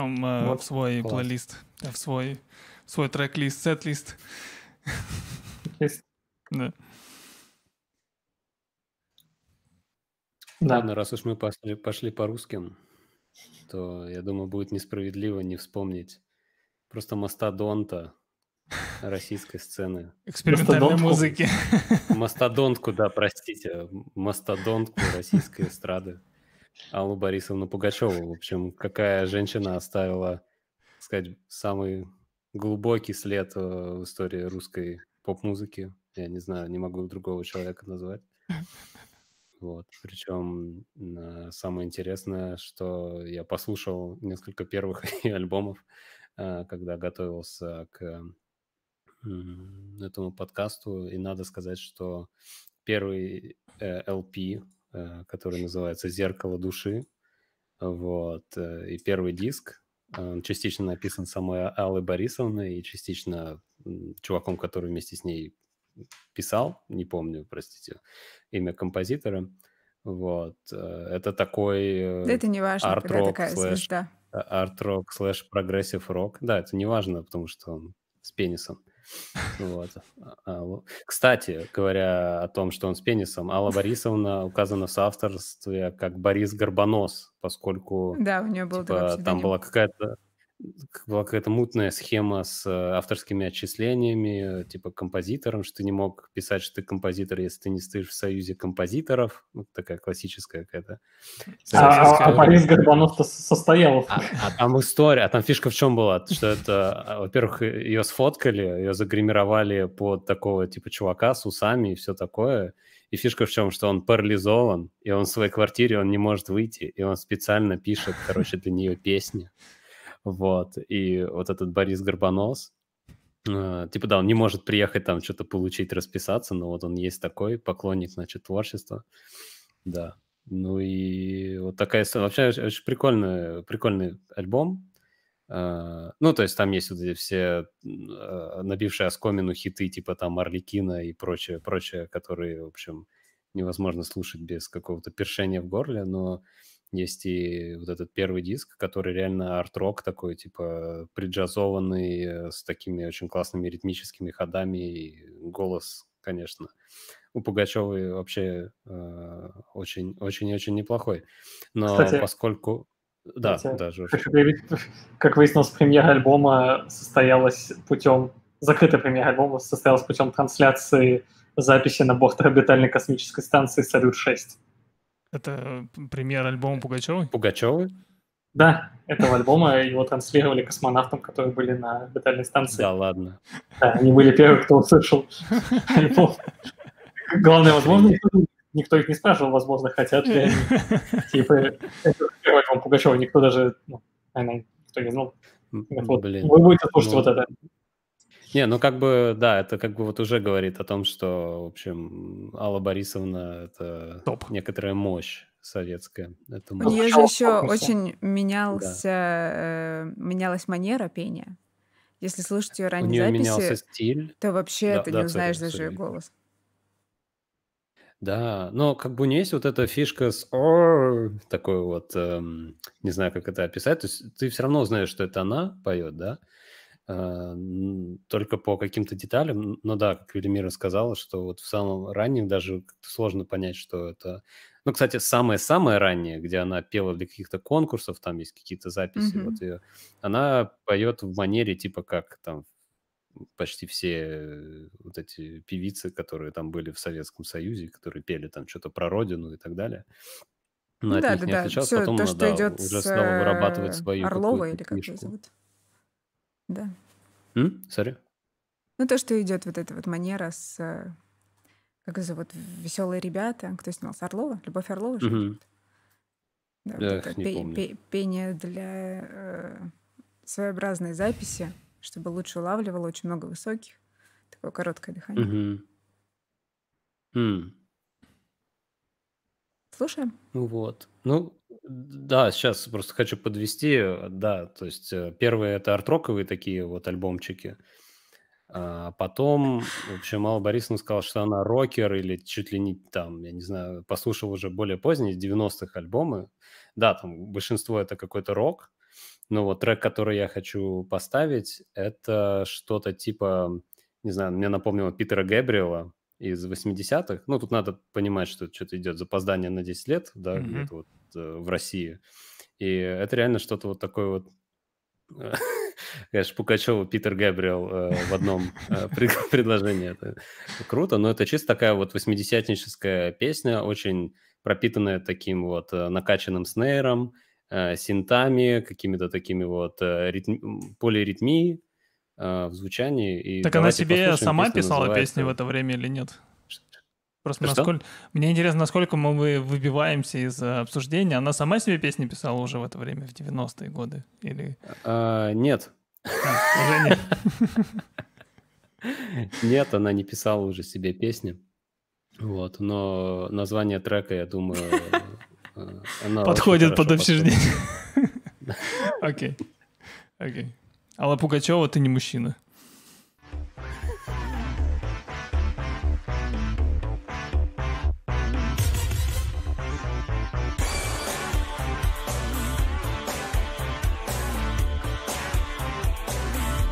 Возьмем э, Вот. в свой Класс. плейлист, в свой, в свой трек-лист, сет-лист. Да. Да. Ладно, раз уж мы пошли, пошли по русским, то, я думаю, будет несправедливо не вспомнить просто мастодонта российской сцены. Экспериментальной Мастодонтку. музыки. Мастодонтку, да, простите, мастодонтку российской эстрады. Аллу Борисовну Пугачеву. В общем, какая женщина оставила, так сказать, самый глубокий след э, в истории русской поп-музыки. Я не знаю, не могу другого человека назвать. Вот. Причем э, самое интересное, что я послушал несколько первых альбомов, э, когда готовился к этому подкасту, и надо сказать, что первый LP, который называется «Зеркало души», вот, э, и первый диск, он частично написан самой Аллой Борисовной и частично чуваком, который вместе с ней писал, не помню, простите, имя композитора. Вот. э, Это такой э, Да это не важно, когда арт-рок такая слэш звезда. арт-рок слэш progressive рок. Да, это не важно, потому что он с пенисом. Вот. А- а, Кстати, говоря о том, что он с пенисом, Алла Борисовна указана в соавторстве как Борис Горбонос, поскольку Да, у нее был типа, там была какая-то была какая-то мутная схема с э, авторскими отчислениями, э, типа композитором, что ты не мог писать, что ты композитор, если ты не стоишь в союзе композиторов. Ну, такая классическая какая-то. А, а-. Борис Горбанов-то состоял. А, а там история, а там фишка в чем была? Что это, а, во-первых, ее сфоткали, ее загримировали под такого типа чувака с усами и все такое. И фишка в чем, что он парализован, и он в своей квартире, он не может выйти, и он специально пишет, короче, для нее песни. Вот. И вот этот Борис Горбонос, э, типа, да, он не может приехать там что-то получить, расписаться, но вот он есть такой поклонник, значит, творчества. Да. Ну и вот такая. Вообще очень, прикольный, прикольный альбом. А, Ну, то есть там есть вот эти все а, набившие оскомину хиты типа там Орликина и прочее, прочее, которые, в общем, невозможно слушать без какого-то першения в горле, но есть и вот этот первый диск, который реально арт-рок такой, типа приджазованный, э, с такими очень классными ритмическими ходами, и голос, конечно, у Пугачевой вообще э, очень, очень, очень неплохой. Но Кстати, поскольку... Да, кстати, да, Жорж. Хочу заявить, как выяснилось, премьера альбома состоялась путем... Закрытая премьера альбома состоялась путем трансляции записи на борт орбитальной космической станции «Салют-6». Это премьер альбома Пугачевой? Пугачевой? Да, этого альбома его транслировали космонавтам, которые были на орбитальной станции. Да, ладно. Да, они были первые, кто услышал альбом. Главное, возможно, никто, никто их не спрашивал, возможно, хотят ли они. Типа, это первый альбом Пугачева, никто даже, ну, наверное, никто не знал. Блин. Вы будете слушать Ну, вот это. Не, ну как бы, да, это как бы вот уже говорит о том, что, в общем, Алла Борисовна — это Топ. некоторая мощь советская. Это У мощь. нее же еще очень менялся, э, менялась манера пения. Если слушать ее У ранние нее записи, менялся стиль. то вообще Да, ты да, не узнаешь сори, даже ее голос. Да, но как бы у нее есть вот эта фишка с такой вот, эм, не знаю, как это описать. То есть ты все равно узнаешь, что это она поет, да? А, только по каким-то деталям. Но да, как Велимира сказала, что вот в самом раннем даже сложно понять, что это... Ну, кстати, самое-самое раннее, где она пела для каких-то конкурсов, там есть какие-то записи, Мгм. вот ее, она поет в манере типа как там почти все вот эти певицы, которые там были в Советском Союзе, которые пели там что-то про родину и так далее. От да, да, не да. Все Потом то, она, что да, идет уже с снова вырабатывает э, свою Орлова или как ее зовут. Да. Sorry? Ну, то, что идет вот эта вот манера с... э, Как зовут? Веселые ребята. Кто снимался? Орлова? Любовь Орлова же? Мгм. Да, вот не пе- помню. пе- пение для э, своеобразной записи, чтобы лучше улавливало очень много высоких. Такое короткое дыхание. Мгм. М. Слушаем. Вот. Ну, да, сейчас просто хочу подвести. э, Да, то есть э, первые это арт-роковые такие вот альбомчики. А потом, в общем, Алла Борисовна сказала, что она рокер или чуть ли не там, я не знаю, послушал уже более поздние, 90-х альбомы. Да, там большинство это какой-то рок, но вот трек, который я хочу поставить, это что-то типа, не знаю, мне напомнило Питера Гэбриэла из 80-х. Ну, тут надо понимать, что что-то идет запоздание на 10 лет, да, Мгм. где-то вот э, в России. И это реально что-то вот такое вот э, Конечно, Пугачева, Питер Габриэл э, в одном э, пред- предложении. Это круто, но это чисто такая вот восьмидесятническая песня, очень пропитанная таким вот э, накачанным снейром, э, синтами, какими-то такими вот э, ритм- полиритмией э, в звучании. И Так она себе сама писала называется- песни в это время или нет? Просто Что? насколько... Мне интересно, насколько мы вы- выбиваемся из э, обсуждения. Она сама себе песни писала уже в это время, в 90-е годы? Или... А, Нет, А, уже нет. нет, она не писала уже себе песни. Вот, но название трека, я думаю, она Подходит под обсуждение. Окей. Окей. Алла Пугачева, ты не мужчина.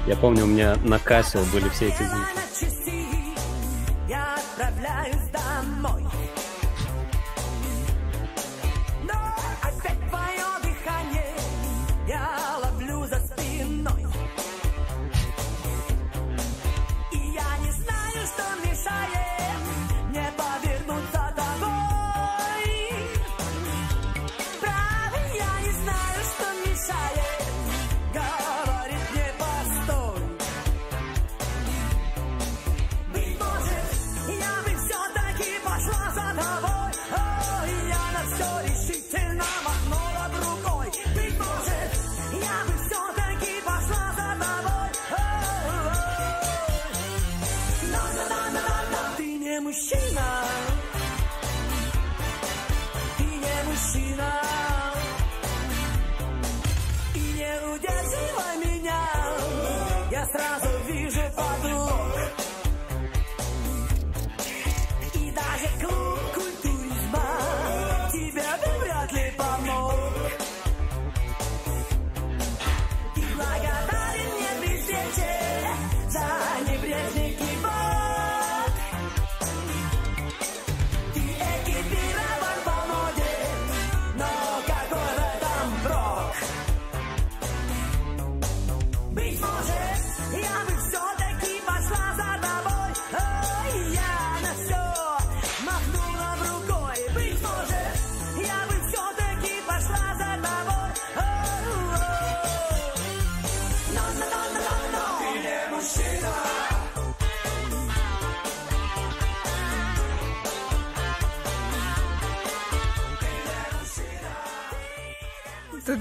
Я помню, у меня на Кассио были все эти звуки.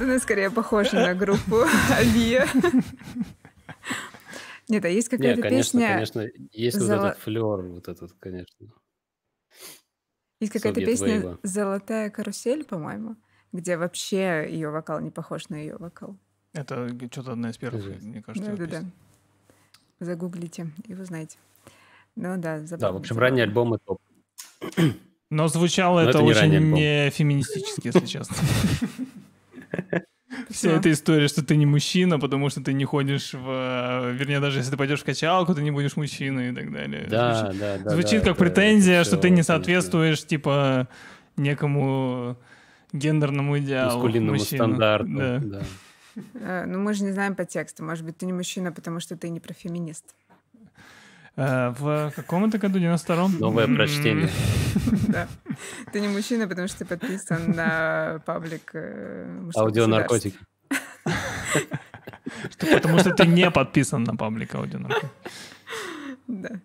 Она скорее похожа на группу Авиа. Нет, а есть какая-то конечно, песня... конечно, есть вот этот флер, вот этот, конечно. Есть какая-то песня. «Золотая карусель», по-моему, где вообще ее вокал не похож на ее вокал. Это что-то одна из первых, мне кажется, Да-да-да. Загуглите и узнаете. Ну да, Да, забавно, в общем, ранние альбомы топ. Но звучало Но это, это не очень не феминистически, если честно. Вся эта история, что ты не мужчина, потому что ты не ходишь в... э, Вернее, даже если ты пойдешь в качалку, ты не будешь мужчиной и так далее. Да, Звучит- да, да. Звучит да, как претензия, что ты не соответствуешь, типа, некому гендерному идеалу. Маскулинному мужчины. стандарту. Да. да. Э, Ну, мы же не знаем по тексту. Может быть, ты не мужчина, потому что ты не профеминист. Э, В каком это году? 92-м? Новое прочтение. Да. Ты не мужчина, потому что ты подписан на паблик э, мужского Аудионаркотики. что- Потому что ты не подписан на паблик аудионаркотики. государства. Да.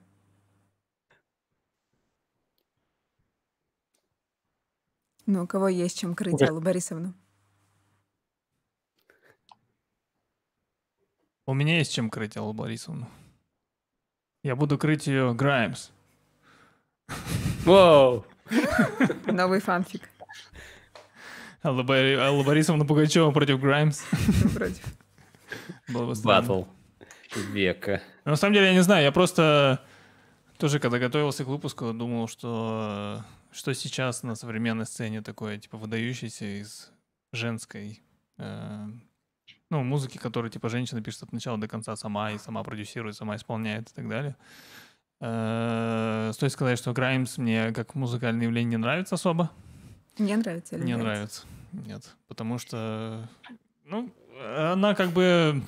Ну, у кого есть чем крыть. Аллу Борисовну? У меня есть чем крыть Аллу Борисовну. Я буду крыть ее Граймс. Воу! Новый фанфик. Алла, Бори- Алла Борисовна Пугачева против Граймс. Против. Было бы странно. Батл века. Но На самом деле, я не знаю, я просто тоже, когда готовился к выпуску, думал, что что сейчас на современной сцене такое, типа, выдающееся из женской, э, ну, музыки, которую, типа, женщина пишет от начала до конца сама и сама продюсирует, сама исполняет и так далее. Э, стоит сказать, что Граймс мне как музыкальное явление не нравится особо. Мне нравится или Не нравится. Нет. Потому что, ну, она как бы...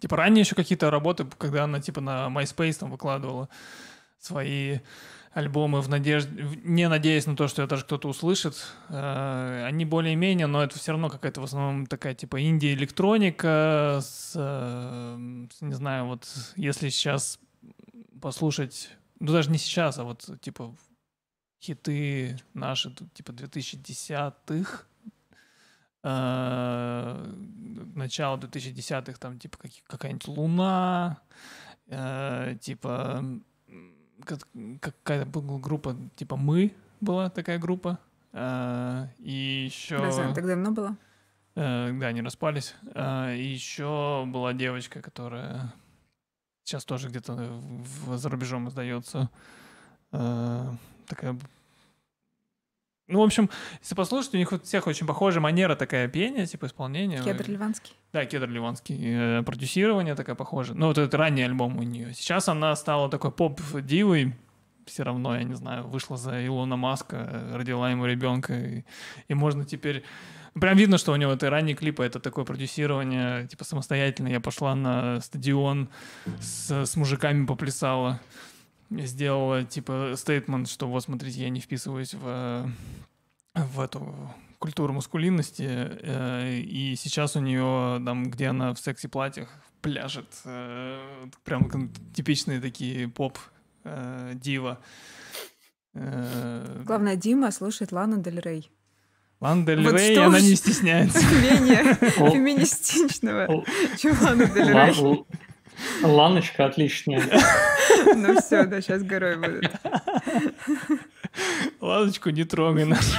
Типа ранее еще какие-то работы, когда она типа на MySpace там выкладывала свои альбомы в надежде, не надеясь на то, что это даже кто-то услышит, э, они более-менее, но это все равно какая-то в основном такая типа инди-электроника э, с, не знаю, вот если сейчас послушать, ну даже не сейчас, а вот типа хиты наши, типа 2010-х, э, начало 2010-х, там, типа, какая-нибудь «Луна», типа, какая-то группа, типа «Мы» была такая группа, э, и еще... Разве так давно было? Э, да, они распались. Э, и еще была девочка, которая сейчас тоже где-то за рубежом издается. Э, такая... Ну, в общем, если послушать, у них у всех очень похожая манера такая пения, типа исполнения. Кедр Ливанский. Да, Кедр Ливанский. Э, продюсирование такая похожа. Ну, вот этот ранний альбом у нее. Сейчас она стала такой поп-дивой. Все равно, я не знаю, вышла за Илона Маска, э, родила ему ребенка. И, и можно теперь... Прям видно, что у него это ранние клипы, это такое продюсирование, типа самостоятельно. Я пошла на стадион с, с мужиками поплясала. Сделала, типа, стейтмент, что вот, смотрите, я не вписываюсь в, в эту культуру маскулинности, э, и сейчас у нее там, где она в секси-платьях пляжет, э, прям типичные такие поп э, дива. Э, Главное, Дима слушает Лану Дель Рей. Лана Дель Вот Рей, она не стесняется. Менее феминистичного, чем Лана Дель Рей. Ланочка отличная. Ну все, да, сейчас горой будет. Ладочку не трогай нашу.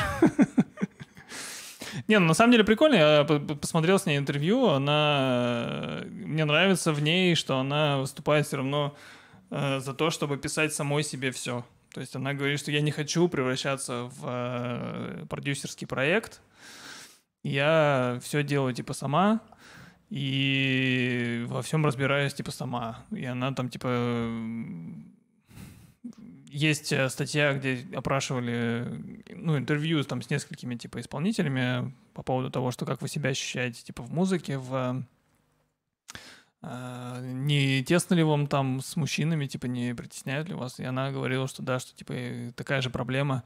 Не, ну на самом деле прикольно. Я по- по- посмотрел с ней интервью. Она... Мне нравится в ней, что она выступает все равно э, за то, чтобы писать самой себе все. То есть она говорит, что я не хочу превращаться в э, продюсерский проект. Я все делаю типа сама и во всем разбираюсь типа сама. И она там типа есть э, статья, где опрашивали, ну, интервью там с несколькими, типа, исполнителями по поводу того, что как вы себя ощущаете, типа, в музыке, в... э, не тесно ли вам там с мужчинами, типа, не притесняют ли вас? И она говорила, что да, что, типа, такая же проблема,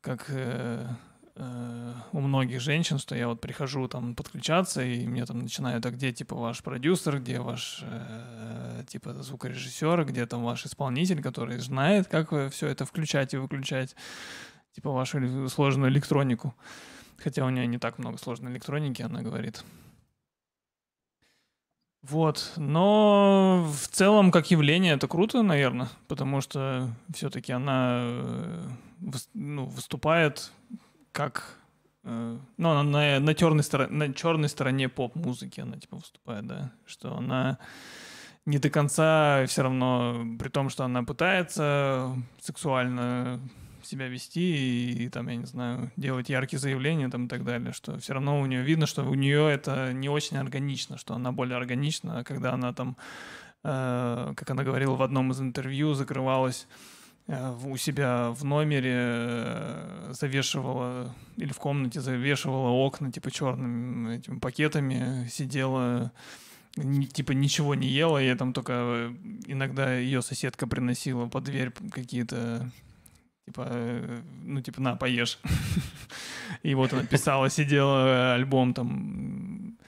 как э, э, у многих женщин, что я вот прихожу там подключаться, и мне там начинают, а где, типа, ваш продюсер, где ваш, э, типа, звукорежиссер, где там ваш исполнитель, который знает, как все это включать и выключать, типа, вашу сложную электронику. Хотя у нее не так много сложной электроники, она говорит. Вот, но в целом как явление это круто, наверное, потому что все-таки она э, ну, выступает как э, ну, она на, на, черной стороне, на черной стороне поп-музыки она типа выступает, да, что она не до конца все равно, при том, что она пытается сексуально себя вести и, там, я не знаю, делать яркие заявления там и так далее, что все равно у нее видно, что у нее это не очень органично, что она более органична, когда она там, э, как она говорила в одном из интервью, закрывалась у себя в номере, э, завешивала или в комнате завешивала окна типа черными этими пакетами, сидела типа ничего не ела, я там только э, иногда ее соседка приносила под дверь какие-то типа, э, ну, типа, на, поешь. И вот она писала, сидела, э, альбом там.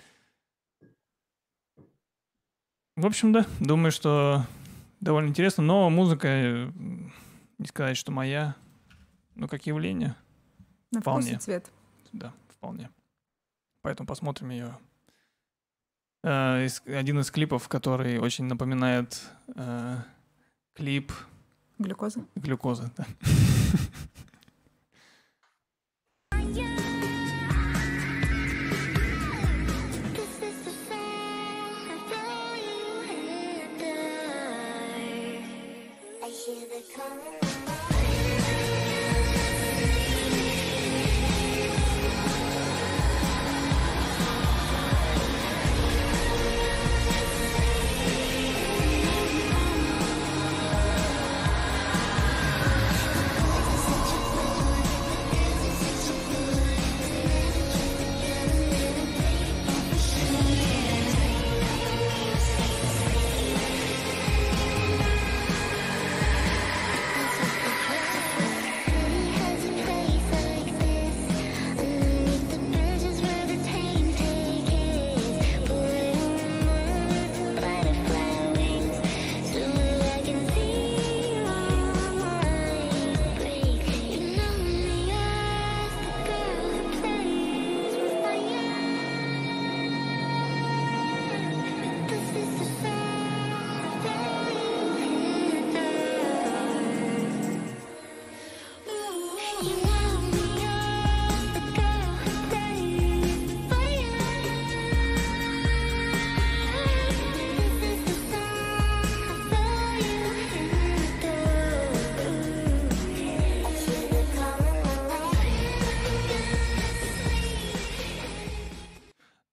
В общем, да, думаю, что довольно интересно, но музыка, э, не сказать, что моя, но как явление, На вкус и Вполне. цвет. да, вполне. Поэтому посмотрим ее. Э, из- Один из клипов, который очень напоминает э, клип Глюкоза. глюкозы. Да.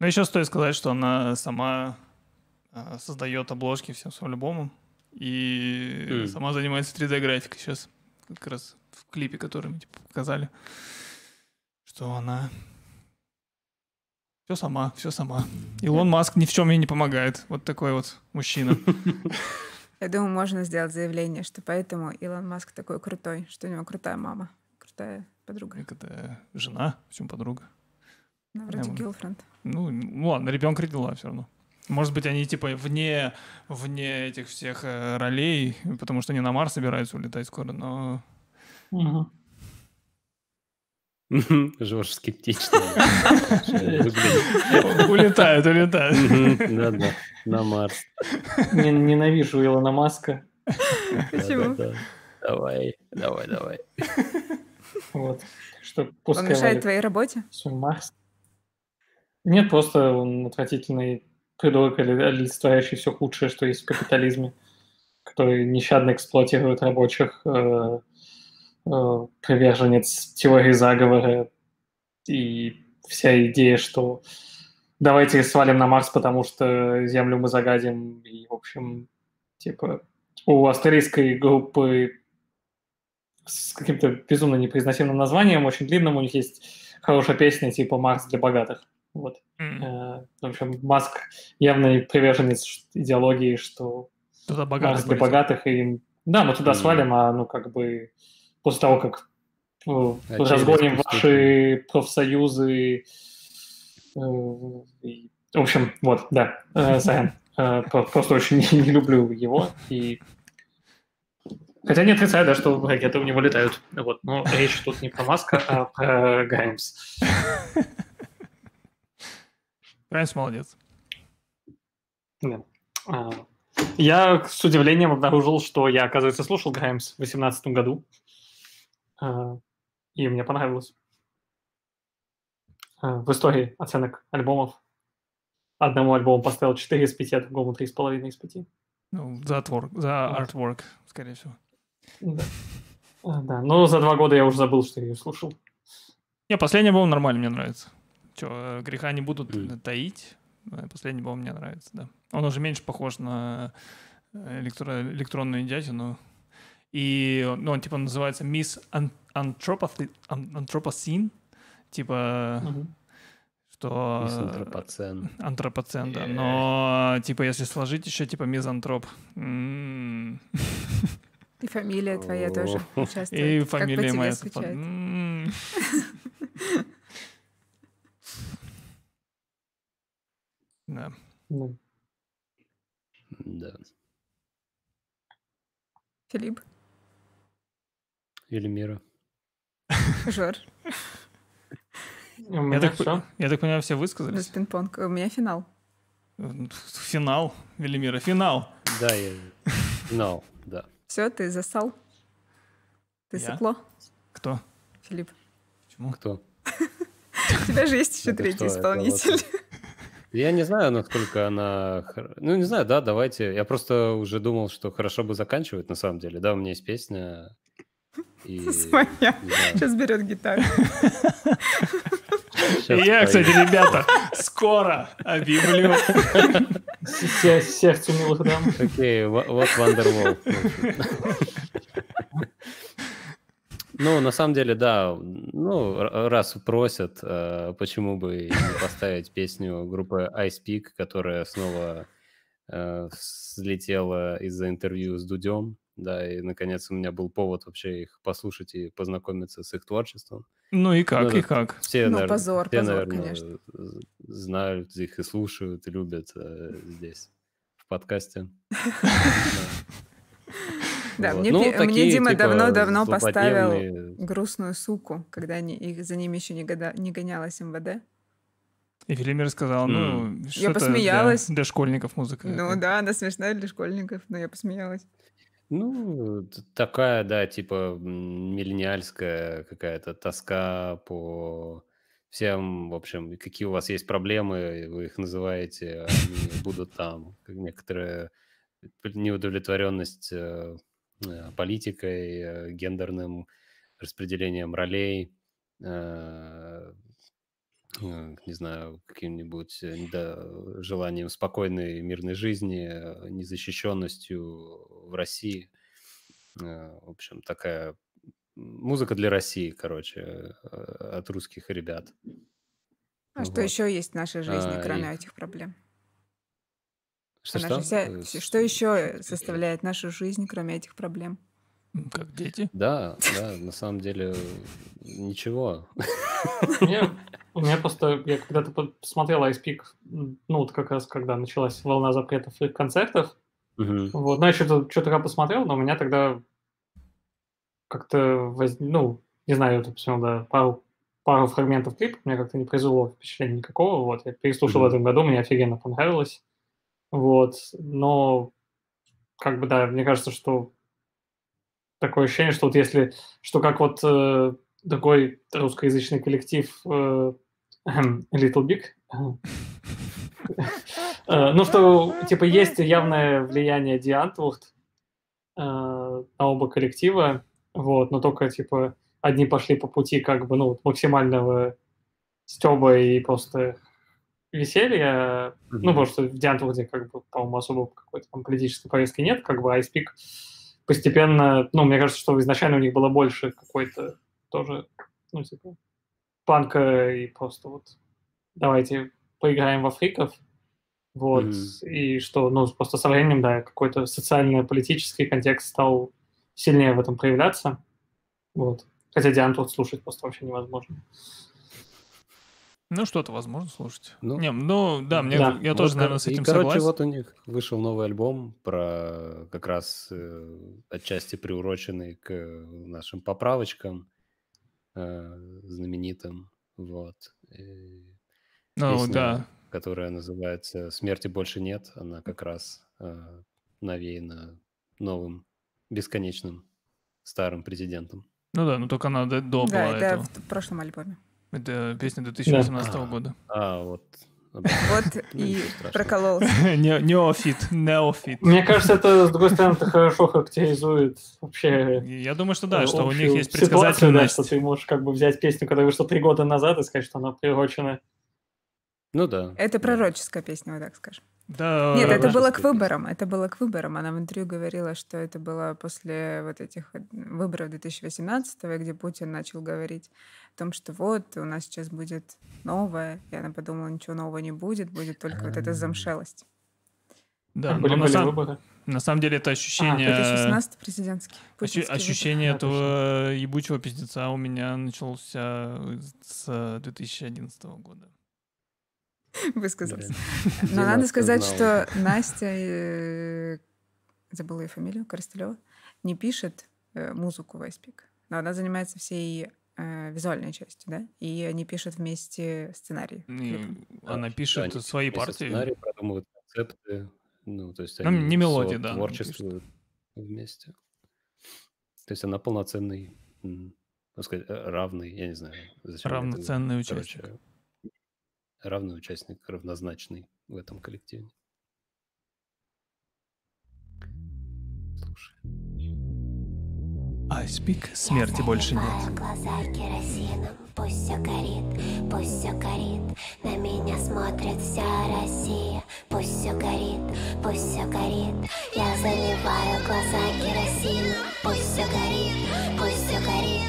Но еще стоит сказать, что она сама а, создает обложки всем своим альбомам. И М. сама занимается 3D-графикой сейчас. Как раз в клипе, который мы типа, показали. Что она... Все сама, все сама. Илон Маск ни в чем ей не помогает. Вот такой вот мужчина. Я думаю, можно сделать заявление, что поэтому Илон Маск такой крутой, что у него крутая мама, крутая подруга. Это жена, почему подруга? Ну, вроде Прям- girlfriend. Ну, ну ладно, ребенка родила все равно. Может быть, они типа вне, вне этих всех э, ролей, потому что они на Марс собираются улетать скоро, но... Жорж скептично выглядит. Улетают, улетают. Мгм, Да-да, на Марс. Не- Ненавижу Илона Маска. Почему? Давай, давай, давай. Вот. Что Он пускай мешает валит твоей работе? свой Марс. Нет, просто он отвратительный придурок, оли- олицетворяющий все худшее, что есть в капитализме, который нещадно эксплуатирует рабочих, э, э, приверженец теории заговора и вся идея, что давайте свалим на Марс, потому что Землю мы загадим. И, в общем, типа, у австралийской группы с каким-то безумно непроизносимым названием, очень длинным, у них есть хорошая песня типа «Марс для богатых». Вот. Э, В общем, Маск явный приверженец идеологии, что Туда Марс богатых для богатых, и да, мы туда Мгм. свалим, а ну как бы после того, как э, Очевидно, разгоним ваши профсоюзы, э, и- в общем, вот, да, сорян. Про- Просто очень не, не люблю его, и Хотя не отрицаю, да, что ракеты у него летают. Вот. Но речь тут не про Маска, а про Гаймс. Райнс молодец. Да. А, Я с удивлением обнаружил, что я, оказывается, слушал Граймс в 2018 году. А, И мне понравилось. А, В истории оценок альбомов одному альбому поставил 4 из 5, а другому 3,5 из 5. Ну, за artwork, за артворк, скорее всего. Да. Да, но за два года я уже забыл, что я ее слушал. Не, последний альбом нормально, мне нравится. Че, греха не будут таить. Э, Последний альбом мне нравится, да. Он уже меньше похож на э, электро- электронную индятину. И ну, он типа называется Miss Anthropocene. Типа, Мгм. что... э, Антропоцен. Антропоцен, да. Но, типа, если сложить еще, типа, мизантроп. М. И фамилия твоя тоже И по фамилия моя Да. Да. Да. Филипп, Велимира. Жор, Я так, по- я так понимаю, все за высказались. пинг-понг. У меня финал. Финал, Велимира, финал. Да, я знал, да. Все, ты засал. Ты Я? сыкло, Кто? Филипп. Почему? Кто? У тебя же есть еще третий исполнитель. Я не знаю, насколько она... Ну, не знаю, да, давайте. Я просто уже думал, что хорошо бы заканчивать, на самом деле. Да, у меня есть песня. И... Своя. Сейчас берет гитару. И я, кстати, ребята, скоро объявлю. Се- Сердцу милых дам. Окей, во- вот Wonderwall. Ну, на самом деле, да. Ну, раз просят, э, почему бы не поставить песню группы Ice Peak, которая снова э, взлетела из-за интервью с Дудем. Да, и, наконец, у меня был повод вообще их послушать и познакомиться с их творчеством. Ну и как, Ну, и как? Все, Ну, наверно- позор, все, позор, наверное, конечно. знают их и слушают, и любят э, здесь, в подкасте. Да, Вот. мне, Ну, пи- мне такие, Дима типа, давно-давно поставил грустную суку, когда они, их, за ними еще не, года- не гонялась МВД. И Велимир сказал, ну, что это посмеялась. Для, для школьников музыка. Ну да, она смешная для школьников, но я посмеялась. Ну, такая, да, типа миллениальская какая-то тоска по всем, в общем, какие у вас есть проблемы, вы их называете, они будут там. Как некоторая неудовлетворенность э, э, политикой, э, гендерным распределением ролей, не знаю, каким-нибудь да, желанием спокойной мирной жизни, незащищенностью в России. В общем, такая музыка для России, короче, от русских ребят. А что Вот. еще есть в нашей жизни, А, кроме и- этих проблем? Что, что? вся- Э, что еще составляет нашу жизнь, кроме этих проблем? Как дети. Да, да, на самом деле ничего. У меня, у меня просто, я когда-то по- посмотрел Ice Peak, м, ну, вот как раз когда началась волна запретов их концертов, вот, ну, я что-то, что-то я посмотрел, но у меня тогда как-то, ну, не знаю, я тут посмотрел, да, пару, пару фрагментов клипа, мне как-то не произвело впечатления никакого, вот, я переслушал в этом году, мне офигенно понравилось, вот, но, как бы, да, мне кажется, что такое ощущение, что вот если, что как вот э, другой русскоязычный коллектив э, Little Big, э, ну, что, типа, есть явное влияние Ди Антвурд э, на оба коллектива, вот, но только, типа, одни пошли по пути, как бы, ну, максимального стеба и просто веселья, ну, Мгм. потому что в Ди Антвурде, как бы, по-моему, особо какой-то там политической повестки нет, как бы, а Peak постепенно, ну, мне кажется, что изначально у них было больше какой-то тоже, ну, типа, панка и просто вот давайте поиграем во фриков, вот, Мгм. и что, ну, просто со временем, да, какой-то социально-политический контекст стал сильнее в этом проявляться, вот. Хотя Диан тут слушать просто вообще невозможно. Ну, что-то возможно слушать. Ну, Не, ну, да, мне, да. я Вот, тоже, кор- наверное, с и, этим короче, согласен. вот у них вышел новый альбом про как раз э, отчасти приуроченный к нашим поправочкам э, знаменитым. Вот. И Ну, песня, да. которая называется «Смерти больше нет», она как раз э, навеяна новым бесконечным старым президентом. Ну да, ну только она до, до Да, была это этого. в прошлом альбоме. Это песня 2018 А. года. А, вот. Вот Ну, и прокололся. Не- Неофит, неофит. Мне кажется, это, с другой стороны, это хорошо характеризует вообще Я думаю, что да, что у них есть предсказательность. что ты можешь как бы взять песню, которая вышла три года назад, и сказать, что она приурочена. Ну да. Это пророческая песня, вот так скажем. Да, Нет, это было к выборам. Это было к выборам. Она в интервью говорила, что это было после вот этих выборов 2018 где Путин начал говорить о том, что вот у нас сейчас будет новое. И она подумала, ничего нового не будет, будет только вот эта замшелость. да, были, были сам- выборы. на самом деле это ощущение... 2018 президентский. ощу- ощущение выбор. этого ебучего пиздеца у меня начался с 2011 года. Высказался. Но надо сказать, что Настя, э, забыла ее фамилию, Коростелева, не пишет э, музыку в Icepeak, но она занимается всей э, визуальной частью, да? И они пишут вместе сценарий. И она Да, пишет они свои партии. Сценарий, продумывают концепты. Ну, то есть Ну, они не мелодии, со- да, творчествуют вместе. То есть она полноценный, так сказать, э, равный, я не знаю, зачем я это. Равноценный участник. Короче, равный участник, равнозначный в этом коллективе. Айспик, смерти больше нет. Глаза керосином, пусть все горит, пусть все горит. На меня смотрит вся Россия, пусть все горит, пусть все горит. Я заливаю глаза керосином, пусть все горит, пусть все горит.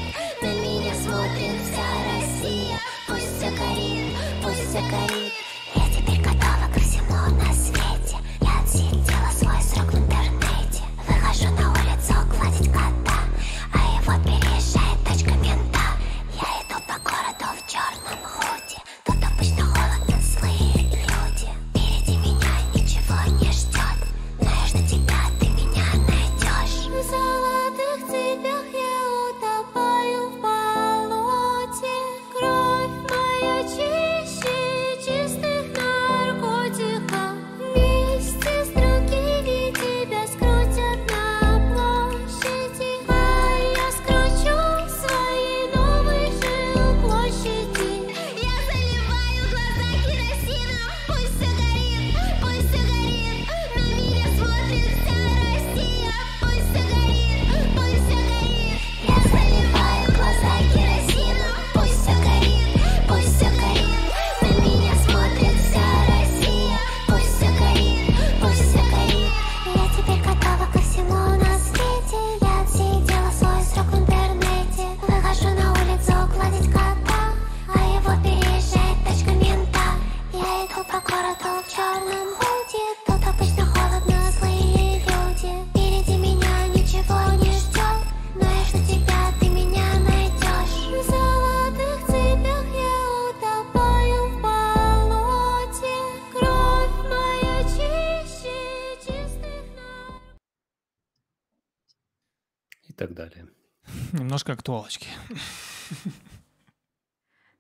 Немножко актуалочки.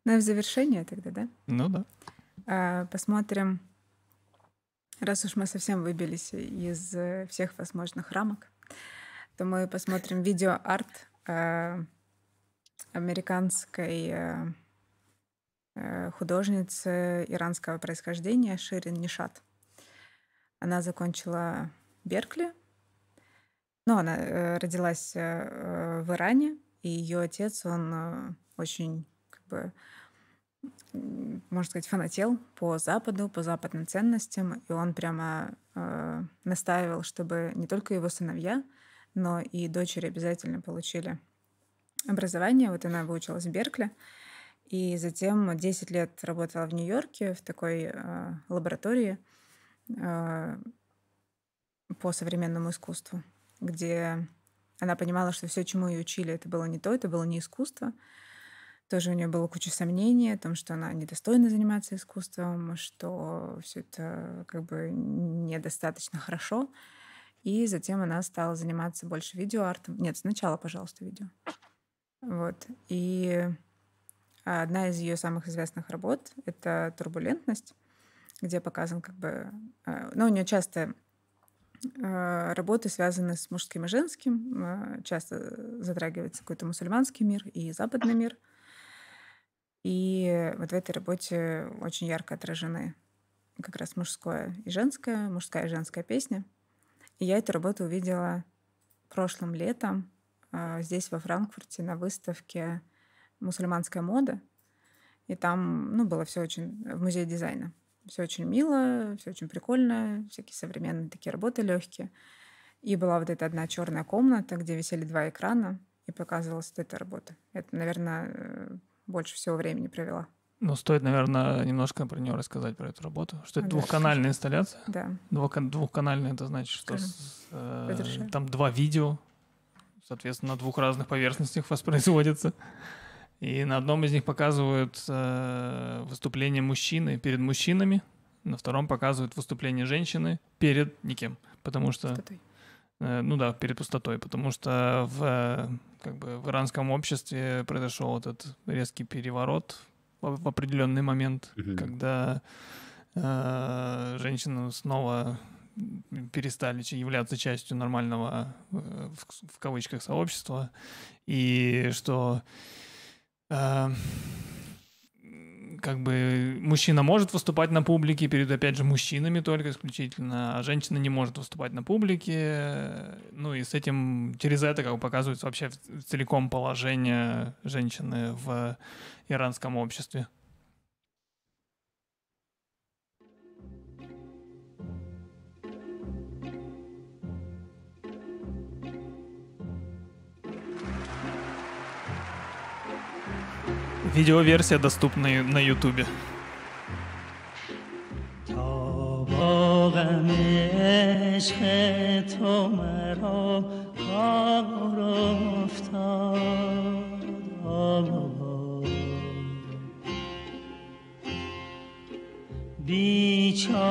Ну и в завершение тогда, да? Ну да. А, Посмотрим, раз уж мы совсем выбились из э, всех возможных рамок, то мы посмотрим видеоарт э, американской э, художницы иранского происхождения Ширин Нишат. Она закончила Беркли, но она э, родилась в Иране, и ее отец, он э, очень, как бы, можно сказать, фанател по Западу, по западным ценностям, и он прямо э, настаивал, чтобы не только его сыновья, но и дочери обязательно получили образование. Вот она выучилась в Беркли, и затем 10 лет работала в Нью-Йорке в такой э, лаборатории э, по современному искусству, где она понимала, что все, чему ее учили, это было не то, это было не искусство. Тоже у нее было куча сомнений о том, что она недостойна заниматься искусством, что все это как бы недостаточно хорошо. И затем она стала заниматься больше видеоартом. Нет, сначала, пожалуйста, видео. Вот. И одна из ее самых известных работ — это «Турбулентность», где показан как бы... э, Ну, у нее часто работы связаны с мужским и женским. э, Часто затрагивается какой-то мусульманский мир и западный мир. И вот в этой работе очень ярко отражены как раз мужское и женское, мужская и женская песня. И я эту работу увидела прошлым летом а, здесь, во Франкфурте, на выставке «Мусульманская мода». И там, ну, было все очень в музее дизайна. Все очень мило, все очень прикольно, всякие современные такие работы легкие. И была вот эта одна черная комната, где висели два экрана, и показывалась вот эта работа. Это, наверное, больше всего времени провела. Ну, стоит, наверное, немножко про нее рассказать, про эту работу. Что это Да, двухканальная инсталляция. Да. Двухка- Двухканальная, это значит, что с, э, разрешаю. там два видео, соответственно, на двух разных поверхностях воспроизводятся. И на одном из них показывают э, выступление мужчины перед мужчинами, на втором показывают выступление женщины перед никем. Потому что... Пустотой. Э, Ну да, перед пустотой, потому что в, э, как бы, в иранском обществе произошел этот резкий переворот в, в определенный момент, Мгм. когда э, женщины снова перестали являться частью нормального, э, в, в кавычках, сообщества, и что э, как бы мужчина может выступать на публике перед, опять же, мужчинами только исключительно, а женщина не может выступать на публике. Ну и с этим, через это как бы показывается вообще целиком положение женщины в иранском обществе. Видеоверсия доступна и на Ютубе. تا با غم عشق تو مرا کار افتاد بیچاره